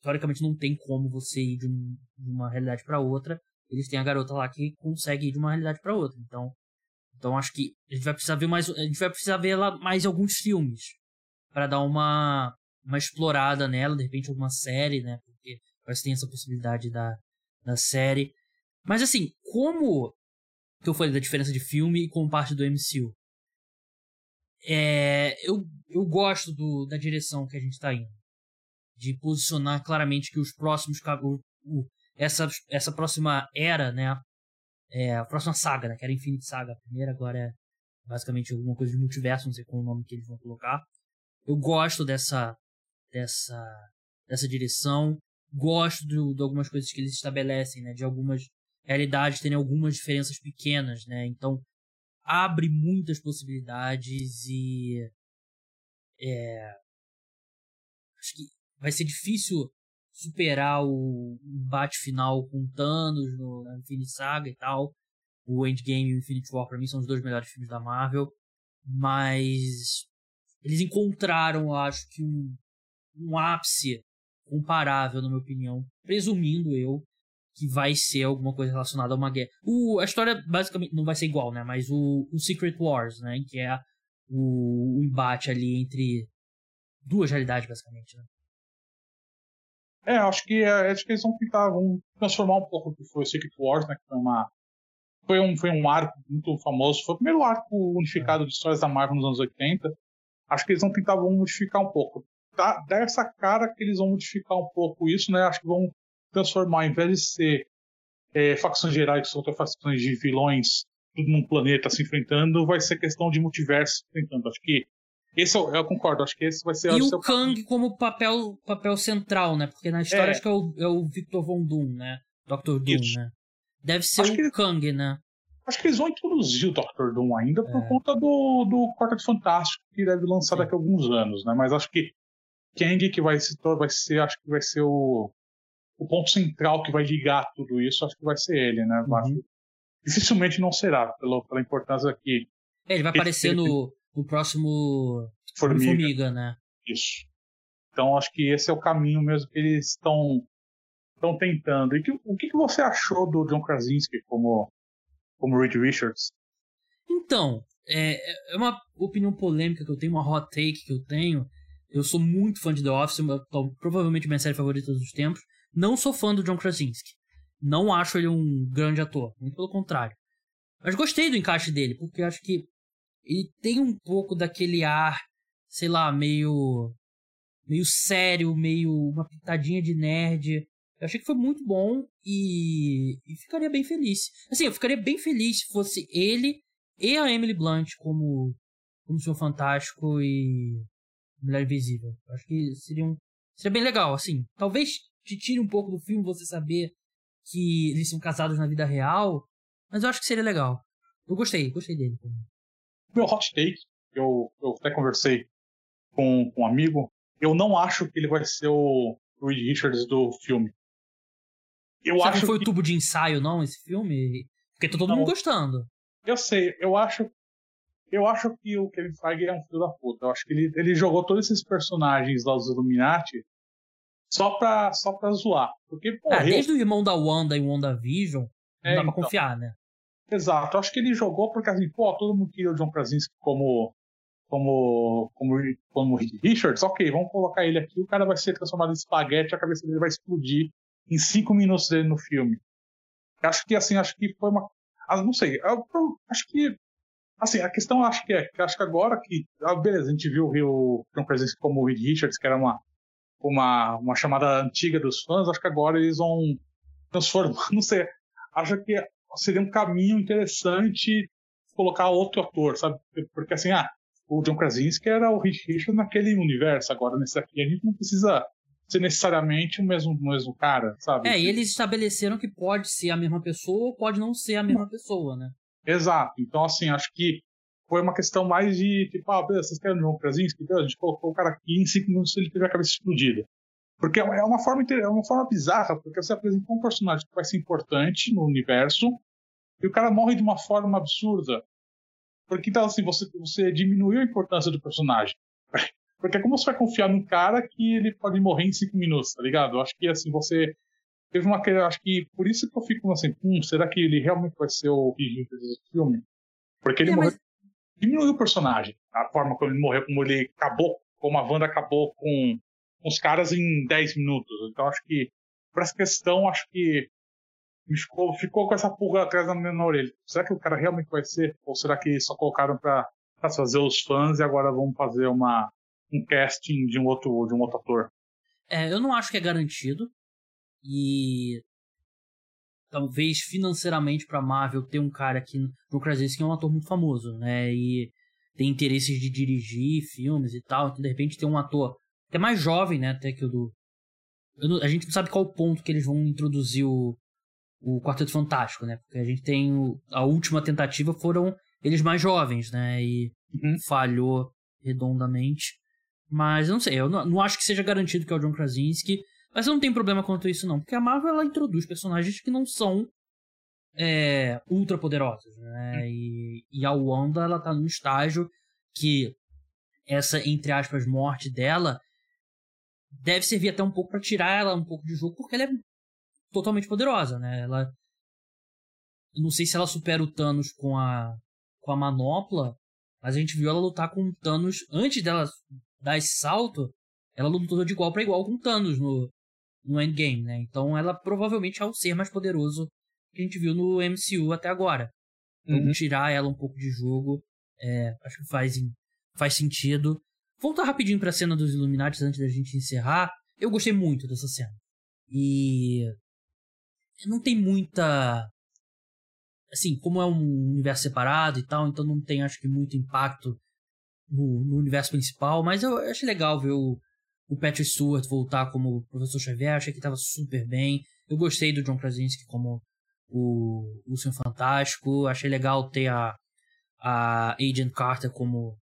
S1: Teoricamente não tem como você ir de, um, de uma realidade para outra. Eles têm a garota lá que consegue ir de uma realidade para outra. Então, então acho que a gente vai precisar ver mais. A gente vai precisar ver ela mais alguns filmes para dar uma uma explorada nela, de repente alguma série, né? Porque parece que tem essa possibilidade da, da série. Mas assim, como que eu falei da diferença de filme e como parte do MCU? É, eu, eu gosto do, da direção que a gente está indo. De posicionar claramente que os próximos. O, o, essa, essa próxima era, né? É, a próxima saga, né? Que era Infinite Saga. A primeira agora é basicamente alguma coisa de multiverso, não sei qual é o nome que eles vão colocar. Eu gosto dessa, dessa, dessa direção. Gosto do, de algumas coisas que eles estabelecem, né? De algumas realidades terem algumas diferenças pequenas, né? Então, abre muitas possibilidades e... É, acho que vai ser difícil superar o embate final com Thanos no, na Infinite Saga e tal. O Endgame e o Infinite War, para mim, são os dois melhores filmes da Marvel. Mas eles encontraram, acho que, um, um ápice comparável, na minha opinião, presumindo eu que vai ser alguma coisa relacionada a uma guerra. O, a história basicamente não vai ser igual, né? Mas o, o Secret Wars, né? Que é o, o embate ali entre duas realidades, basicamente, né?
S2: É, acho que, é, acho que eles vão tentar vão transformar um pouco o que foi o Secret Wars, né? Que foi uma. Foi um, foi um arco muito famoso. Foi o primeiro arco unificado de histórias da Marvel nos anos 80. Acho que eles vão tentar vão modificar um pouco dá, dá cara que eles vão modificar um pouco isso, né? Acho que vão transformar, em vez de ser é, facções gerais que são facções de vilões, tudo num planeta se enfrentando, vai ser questão de multiverso se enfrentando. Acho que esse eu, eu, concordo, acho que esse vai ser
S1: E o Kang como papel, papel central, né? Porque na história é. acho que é o, é o Victor Von Doom, né? Dr. Doom, Isso. né? Deve ser acho o que, Kang, né?
S2: Acho que eles vão introduzir o Dr. Doom ainda por é. conta do, do Quarteto Fantástico, que deve lançar Sim. daqui a alguns anos, né? Mas acho que Kang que vai, se, vai ser, acho que vai ser o, o ponto central que vai ligar tudo isso, acho que vai ser ele, né? Uhum. dificilmente não será, pela, pela importância que.
S1: É, ele vai aparecer no, no próximo Formiga. Formiga, né?
S2: Isso. Então acho que esse é o caminho mesmo que eles estão estão tentando. E que, o que, que você achou do John Krasinski como como Reed Richards?
S1: Então, é, é uma opinião polêmica que eu tenho, uma hot take que eu tenho, eu sou muito fã de The Office, provavelmente minha série favorita dos tempos. Não sou fã do John Krasinski. Não acho ele um grande ator, muito pelo contrário. Mas gostei do encaixe dele, porque acho que ele tem um pouco daquele ar, sei lá, meio meio sério, meio uma pitadinha de nerd. Eu achei que foi muito bom e, e ficaria bem feliz. Assim, eu ficaria bem feliz se fosse ele e a Emily Blunt como como Senhor Fantástico e Mulher Invisível. Acho que seria, um, seria bem legal, assim. Talvez te tire um pouco do filme você saber que eles são casados na vida real, mas eu acho que seria legal. Eu gostei, gostei dele.
S2: Meu hot take, eu, eu até conversei com, com um amigo, eu não acho que ele vai ser o Reed Richards do filme.
S1: Eu Será acho que foi que... o tubo de ensaio, não, esse filme? Porque tá todo não, mundo gostando.
S2: Eu sei, eu acho eu acho que o Kevin Feige é um filho da puta. Eu acho que ele, ele jogou todos esses personagens lá dos Illuminati só pra, só pra zoar. Porque, pô,
S1: é, desde o irmão da Wanda e WandaVision, não é, dá pra então, confiar, né?
S2: Exato. Acho que ele jogou porque, assim, pô, todo mundo queria o John Krasinski como, como, como, como Richards. Ok, vamos colocar ele aqui. O cara vai ser transformado em espaguete, a cabeça dele vai explodir em cinco minutos dele no filme. Acho que, assim, acho que foi uma. Ah, não sei. Eu, eu, acho que Assim, a questão acho que é acho que agora que. Ah, beleza, a gente viu o John Krasinski como Reed Richards, que era uma, uma, uma chamada antiga dos fãs, acho que agora eles vão transformar, não sei. Acho que seria um caminho interessante colocar outro ator, sabe? Porque assim, ah, o John Krasinski era o Reed Richards naquele universo, agora nesse aqui a gente não precisa ser necessariamente o mesmo, o mesmo cara, sabe?
S1: É, e eles estabeleceram que pode ser a mesma pessoa ou pode não ser a mesma pessoa, né?
S2: Exato. Então, assim, acho que foi uma questão mais de, tipo, ah, beleza, vocês querem um Krasinski? Beleza, a gente colocou o cara aqui em cinco minutos ele teve a cabeça explodida. Porque é uma forma, é uma forma bizarra, porque você apresenta um personagem que vai ser importante no universo e o cara morre de uma forma absurda. Porque então, assim, você, você diminuiu a importância do personagem. Porque é como você vai confiar num cara que ele pode morrer em cinco minutos, tá ligado? Eu acho que, assim, você teve uma acho que por isso que eu fico assim, hum, será que ele realmente vai ser o Ridley desse filme? Porque ele é, morreu, mas... diminuiu o personagem, a forma como ele morreu, como ele acabou, como a Wanda acabou com os caras em 10 minutos. Então acho que por essa questão, acho que ficou, ficou com essa pulga atrás da minha orelha. Será que o cara realmente vai ser? Ou será que só colocaram para fazer os fãs e agora vão fazer uma, um casting de um outro, de um outro ator?
S1: É, eu não acho que é garantido. E talvez financeiramente para Marvel ter um cara aqui, John Krasinski é um ator muito famoso, né? E tem interesses de dirigir filmes e tal, então de repente tem um ator até mais jovem, né, até que o do não, a gente não sabe qual o ponto que eles vão introduzir o, o Quarteto Fantástico, né? Porque a gente tem o, a última tentativa foram eles mais jovens, né? E uhum. falhou redondamente. Mas eu não sei, eu não, não, acho que seja garantido que é o John Krasinski. Mas eu não tenho problema quanto a isso, não. Porque a Marvel, ela introduz personagens que não são é, ultra poderosos, né? Hum. E, e a Wanda, ela tá num estágio que essa, entre aspas, morte dela deve servir até um pouco para tirar ela um pouco de jogo, porque ela é totalmente poderosa, né? Ela... Eu não sei se ela supera o Thanos com a, com a manopla, mas a gente viu ela lutar com o Thanos antes dela dar esse salto. Ela lutou de igual para igual com o Thanos no, no Endgame, né? Então ela provavelmente é o ser mais poderoso que a gente viu no MCU até agora. Então uhum. tirar ela um pouco de jogo, é, acho que faz, faz sentido. Voltar rapidinho pra cena dos Illuminati antes da gente encerrar. Eu gostei muito dessa cena. E. Não tem muita. Assim, como é um universo separado e tal, então não tem, acho que, muito impacto no, no universo principal. Mas eu achei legal ver o, o Patrick Stewart voltar como professor Xavier, achei que estava super bem. Eu gostei do John Krasinski como o, o Senhor Fantástico, achei legal ter a, a Agent Carter como,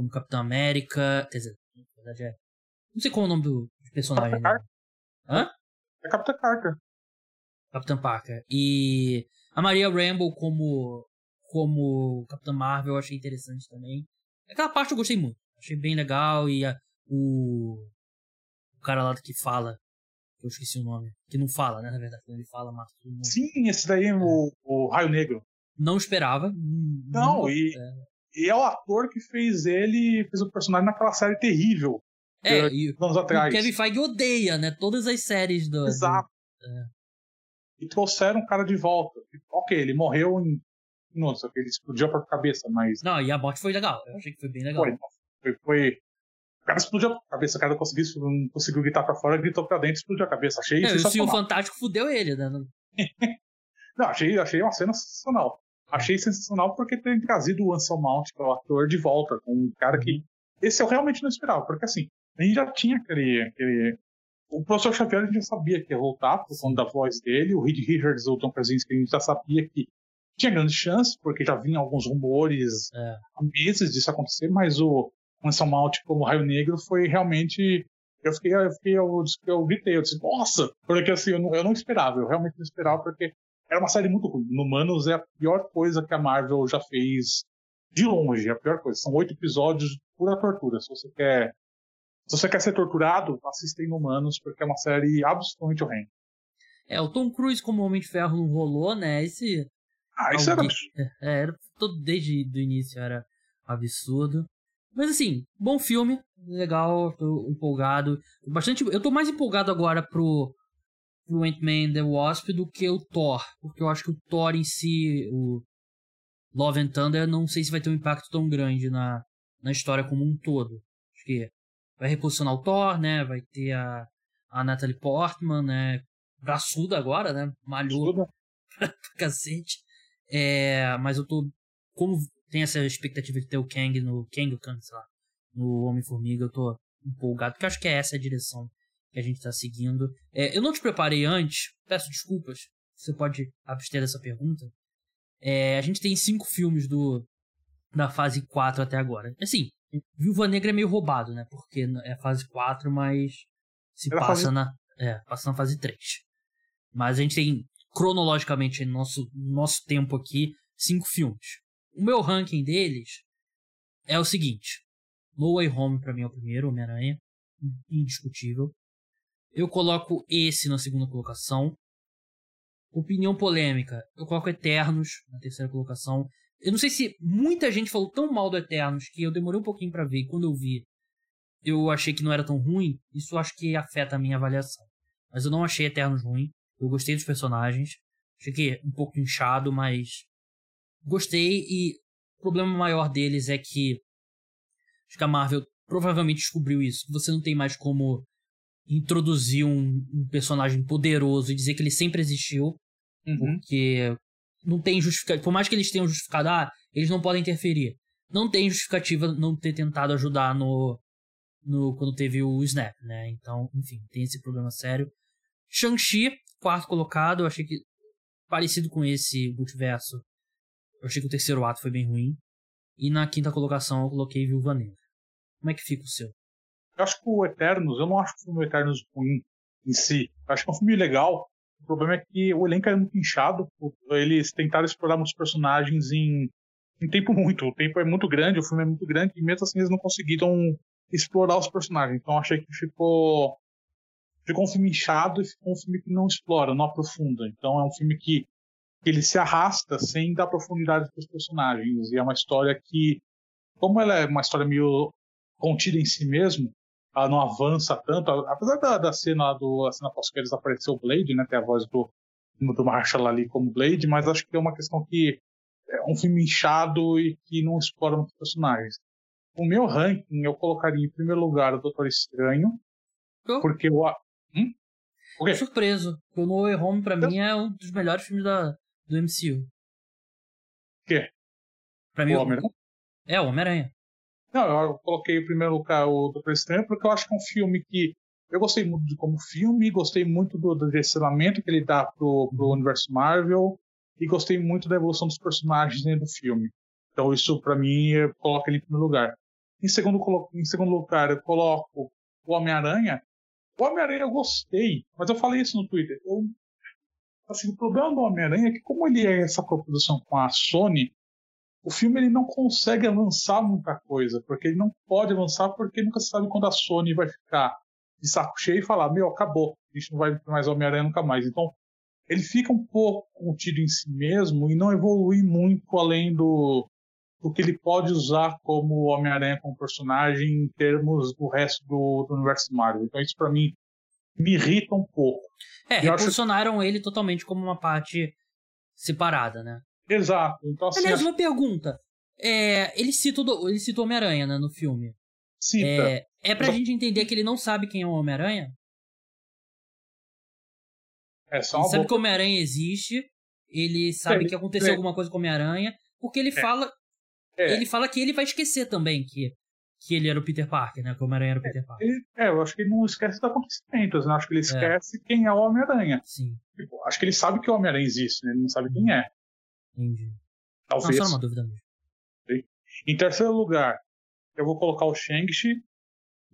S1: como Capitão América. Quer dizer, na verdade é. Não sei qual é o nome do personagem. Capitão né? Hã?
S2: É Capitão Carter.
S1: Capitão Parker. E a Maria Rambo como, como Capitã Marvel eu achei interessante também. Aquela parte eu gostei muito. Achei bem legal e a, o o cara lá que fala, eu esqueci o nome, que não fala, né, na verdade, quando ele fala, mata todo mundo.
S2: Sim, esse daí é o, o Raio Negro.
S1: Não esperava.
S2: Não, não e, é. E é o ator que fez ele, fez o personagem naquela série terrível.
S1: É, e anos atrás. o Kevin Feige odeia, né, todas as séries do...
S2: Exato. Do, é. E trouxeram o cara de volta. Ok, ele morreu em... Nossa, ele explodiu a própria cabeça, mas...
S1: Não, e a morte foi legal. Eu achei que foi bem legal.
S2: Foi, foi, foi o cara explodiu a cabeça, o cara conseguiu, não conseguiu gritar pra fora, gritou pra dentro, explodiu a cabeça. Achei
S1: é, sensacional. o Fantástico fudeu ele, né?
S2: não, achei, achei uma cena sensacional. Achei sensacional porque tem trazido o Ansel Mount, que é o ator, de volta, com um cara que. Uhum. Esse eu realmente não esperava, porque assim, a gente já tinha aquele. aquele... O professor Xavier a gente já sabia que ia voltar, por conta da voz dele. O Reed Richards, o Tom Krasinski, a gente já sabia que tinha grandes chances, porque já vinha alguns rumores é. há meses disso acontecer, mas o, Lançar Mount como Raio Negro foi realmente. Eu fiquei, eu fiquei, eu, eu gritei, eu disse, nossa! Porque assim, eu não, eu não esperava, eu realmente não esperava, porque era uma série muito ruim. No Manos é a pior coisa que a Marvel já fez de longe, é a pior coisa. São oito episódios de pura tortura. Se você quer. Se você quer ser torturado, assista em Humanos, porque é uma série absolutamente horrenda.
S1: É, o Tom Cruise como Homem de Ferro não rolou, né? Esse.
S2: Ah, isso era absurdo.
S1: É, era todo desde o início era absurdo. Mas assim, bom filme, legal, tô empolgado. Bastante. Eu tô mais empolgado agora pro, pro Ant-Man The Wasp do que o Thor. Porque eu acho que o Thor em si, o Love and Thunder, não sei se vai ter um impacto tão grande na, na história como um todo. Acho que vai reposicionar o Thor, né? Vai ter a, a Natalie Portman, né? Braçuda agora, né? Malhou pra cacete. É, mas eu tô. Como tem essa expectativa de ter o Kang no Kang, Kang, sei lá, no Homem-Formiga, eu tô empolgado, porque acho que é essa a direção que a gente tá seguindo. É, eu não te preparei antes, peço desculpas, você pode abster dessa pergunta. É, a gente tem cinco filmes do da fase 4 até agora. Assim, Viúva Negra é meio roubado, né? Porque é fase 4, mas Se Era passa fase... na. É, passa na fase 3. Mas a gente tem, cronologicamente, no nosso, nosso tempo aqui, cinco filmes. O meu ranking deles é o seguinte: No Way Home, pra mim, é o primeiro, Homem-Aranha. Indiscutível. Eu coloco esse na segunda colocação. Opinião polêmica. Eu coloco Eternos na terceira colocação. Eu não sei se muita gente falou tão mal do Eternos que eu demorei um pouquinho para ver. E quando eu vi, eu achei que não era tão ruim. Isso acho que afeta a minha avaliação. Mas eu não achei Eternos ruim. Eu gostei dos personagens. Achei que um pouco inchado, mas gostei. E o problema maior deles é que acho que a Marvel provavelmente descobriu isso. Você não tem mais como introduzir um, um personagem poderoso e dizer que ele sempre existiu. Uhum. Porque não tem justificativa. Por mais que eles tenham justificado, ah, eles não podem interferir. Não tem justificativa não ter tentado ajudar no. no quando teve o Snap, né? Então, enfim, tem esse problema sério. Shang-Chi, quarto colocado, eu achei que. Parecido com esse multiverso. Eu achei que o terceiro ato foi bem ruim. E na quinta colocação eu coloquei Viúva Negra. Como é que fica o seu?
S2: Eu acho que o Eternos, eu não acho que o filme Eternos ruim em si. Eu acho que é um filme legal. O problema é que o elenco é muito inchado. Eles tentaram explorar muitos personagens em, em tempo muito. O tempo é muito grande, o filme é muito grande, e mesmo assim eles não conseguiram explorar os personagens. Então achei que ficou. Ficou um filme inchado e ficou um filme que não explora, não aprofunda. Então é um filme que, que ele se arrasta sem dar profundidade para os personagens. E é uma história que, como ela é uma história meio contida em si mesmo, ela não avança tanto, apesar da, da cena do a cena pós-créditos aparecer o Blade, né, tem a voz do, do Marshall ali como Blade, mas acho que é uma questão que é um filme inchado e que não explora muitos personagens. O meu ranking eu colocaria em primeiro lugar o Doutor Estranho, oh. porque eu hum?
S1: okay. surpreso. O No Way Home pra mim é um dos melhores filmes da, do MCU.
S2: O quê?
S1: Pra mim, o Homem-Aranha? É, o Homem-Aranha.
S2: Não, eu coloquei em primeiro lugar o Doutor Estranho porque eu acho que é um filme que eu gostei muito de como filme, gostei muito do, do direcionamento que ele dá pro, pro universo Marvel e gostei muito da evolução dos personagens dentro do filme. Então isso para mim coloca ele em primeiro lugar. Em segundo, em segundo lugar eu coloco o Homem-Aranha. O Homem-Aranha eu gostei, mas eu falei isso no Twitter. Eu, assim, o problema do Homem-Aranha é que como ele é essa coprodução com a Sony, o filme ele não consegue avançar muita coisa, porque ele não pode avançar porque nunca se sabe quando a Sony vai ficar de saco cheio e falar, meu, acabou, a gente não vai mais Homem-Aranha nunca mais. Então, ele fica um pouco contido em si mesmo e não evolui muito além do, do que ele pode usar como Homem-Aranha como personagem em termos do resto do, do universo Marvel. Então, isso para mim me irrita um pouco.
S1: É, reposicionaram acho... ele totalmente como uma parte separada, né?
S2: Exato. Então, assim,
S1: Aliás, uma pergunta. É, ele cita o, ele cita Homem-Aranha né, no filme.
S2: Cita.
S1: É, é pra só... gente entender que ele não sabe quem é o Homem-Aranha?
S2: É só
S1: ele sabe que o Homem-Aranha existe, ele sabe que aconteceu alguma coisa com o Homem-Aranha, porque ele é. fala. É. Ele fala que ele vai esquecer também que, que ele era o Peter Parker, né? Que o Homem-Aranha era o Peter Parker.
S2: Ele, é, eu acho que ele não esquece dos acontecimentos, né? Acho que ele é. esquece quem é o Homem-Aranha.
S1: Sim.
S2: Tipo, acho que ele sabe que o Homem-Aranha existe, né? Ele não sabe quem é.
S1: Entendi.
S2: Talvez.
S1: Não, só uma dúvida mesmo.
S2: Em terceiro lugar, eu vou colocar o Shang-Chi.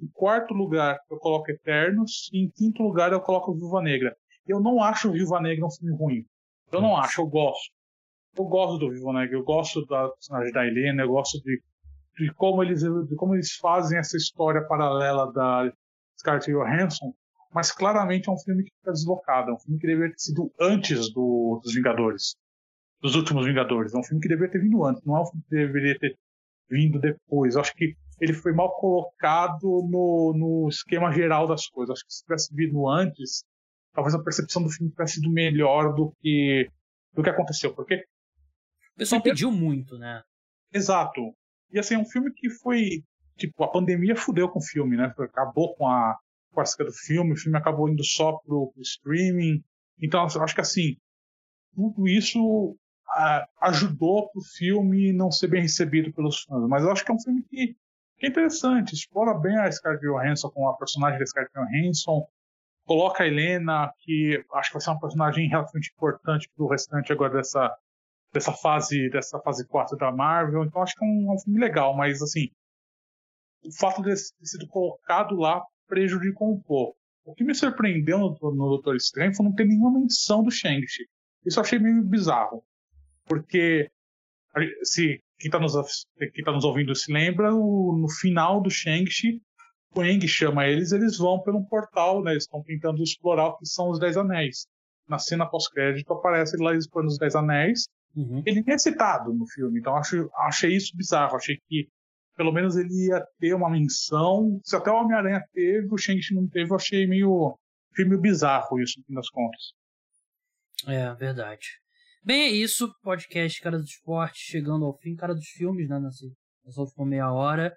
S2: Em quarto lugar, eu coloco Eternos. E em quinto lugar, eu coloco Viúva Negra. Eu não acho Viúva Negra um filme ruim. Eu não acho, eu gosto. Eu gosto do Viúva Negra, eu gosto da personagem da Helena, eu gosto de, de, como eles, de como eles fazem essa história paralela da Scarlett Johansson. Mas claramente é um filme que fica deslocado. É um filme que deveria ter sido antes do, dos Vingadores dos últimos Vingadores. É um filme que deveria ter vindo antes, não é um filme que deveria ter vindo depois. Eu acho que ele foi mal colocado no, no esquema geral das coisas. Eu acho que se tivesse vindo antes, talvez a percepção do filme tivesse sido melhor do que do que aconteceu. Porque
S1: o pessoal pediu muito, né?
S2: Exato. E assim, é um filme que foi. Tipo, a pandemia fudeu com o filme, né? Acabou com a clássica do filme, o filme acabou indo só pro, pro streaming. Então, eu acho que assim, tudo isso ajudou para o filme não ser bem recebido pelos fãs. Mas eu acho que é um filme que, que é interessante, explora bem a Scarlett Johansson com a personagem da Scarlett Johansson, coloca a Helena, que acho que vai ser uma personagem relativamente importante para o restante agora dessa, dessa fase dessa fase 4 da Marvel. Então acho que é um, é um filme legal, mas assim, o fato de ter sido colocado lá prejudicou um pouco. O que me surpreendeu no, no Doutor Estranho foi não ter nenhuma menção do Shang-Chi. Isso eu achei meio bizarro. Porque se quem está nos, quem tá nos ouvindo se lembra, o, no final do Shang-Chi, o Eng chama eles, eles vão pelo portal, né? Eles estão tentando explorar o que são os Dez Anéis. Na cena pós-crédito aparece ele lá explorando os Dez Anéis. Uhum. Ele nem é citado no filme, então acho, achei isso bizarro. Achei que pelo menos ele ia ter uma menção. Se até o Homem-Aranha teve, o Shang-Chi não teve, eu achei meio, meio bizarro isso, no fim das contas.
S1: É, verdade. Bem, é isso. Podcast Cara do Esporte chegando ao fim. Cara dos Filmes, né? Nessa, nessa última meia hora.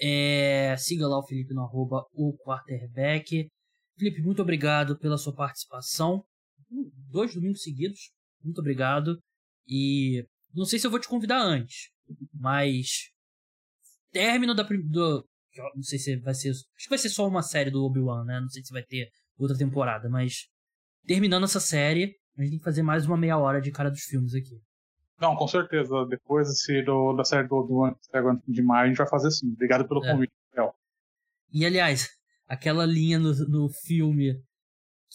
S1: É, siga lá o Felipe no arroba o quarterback. Felipe, muito obrigado pela sua participação. Dois domingos seguidos. Muito obrigado. E não sei se eu vou te convidar antes, mas término da do, não sei se vai ser, acho que vai ser só uma série do Obi-Wan, né? Não sei se vai ter outra temporada, mas terminando essa série, a gente tem que fazer mais uma meia hora de cara dos filmes aqui.
S2: Não, com certeza. Depois desse, do, da série do Obi-Wan de maio, a gente vai fazer sim. Obrigado pelo é. convite, Rafael.
S1: E aliás, aquela linha no, no filme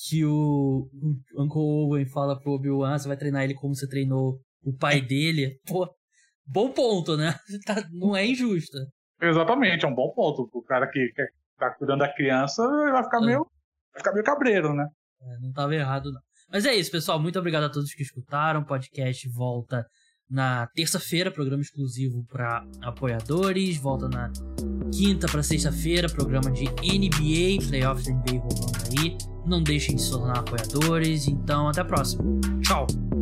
S1: que o, o Uncle Owen fala pro Obi-Wan, você vai treinar ele como você treinou o pai dele. Pô, bom ponto, né? Tá, não é injusto.
S2: Exatamente, é um bom ponto. O cara que, que tá cuidando da criança vai ficar, é. meio, vai ficar meio cabreiro, né?
S1: É, não tava errado, não. Mas é isso, pessoal. Muito obrigado a todos que escutaram. O podcast volta na terça-feira, programa exclusivo para apoiadores. Volta na quinta para sexta-feira, programa de NBA, playoffs NBA rolando aí. Não deixem de se tornar apoiadores. Então, até a próxima. Tchau!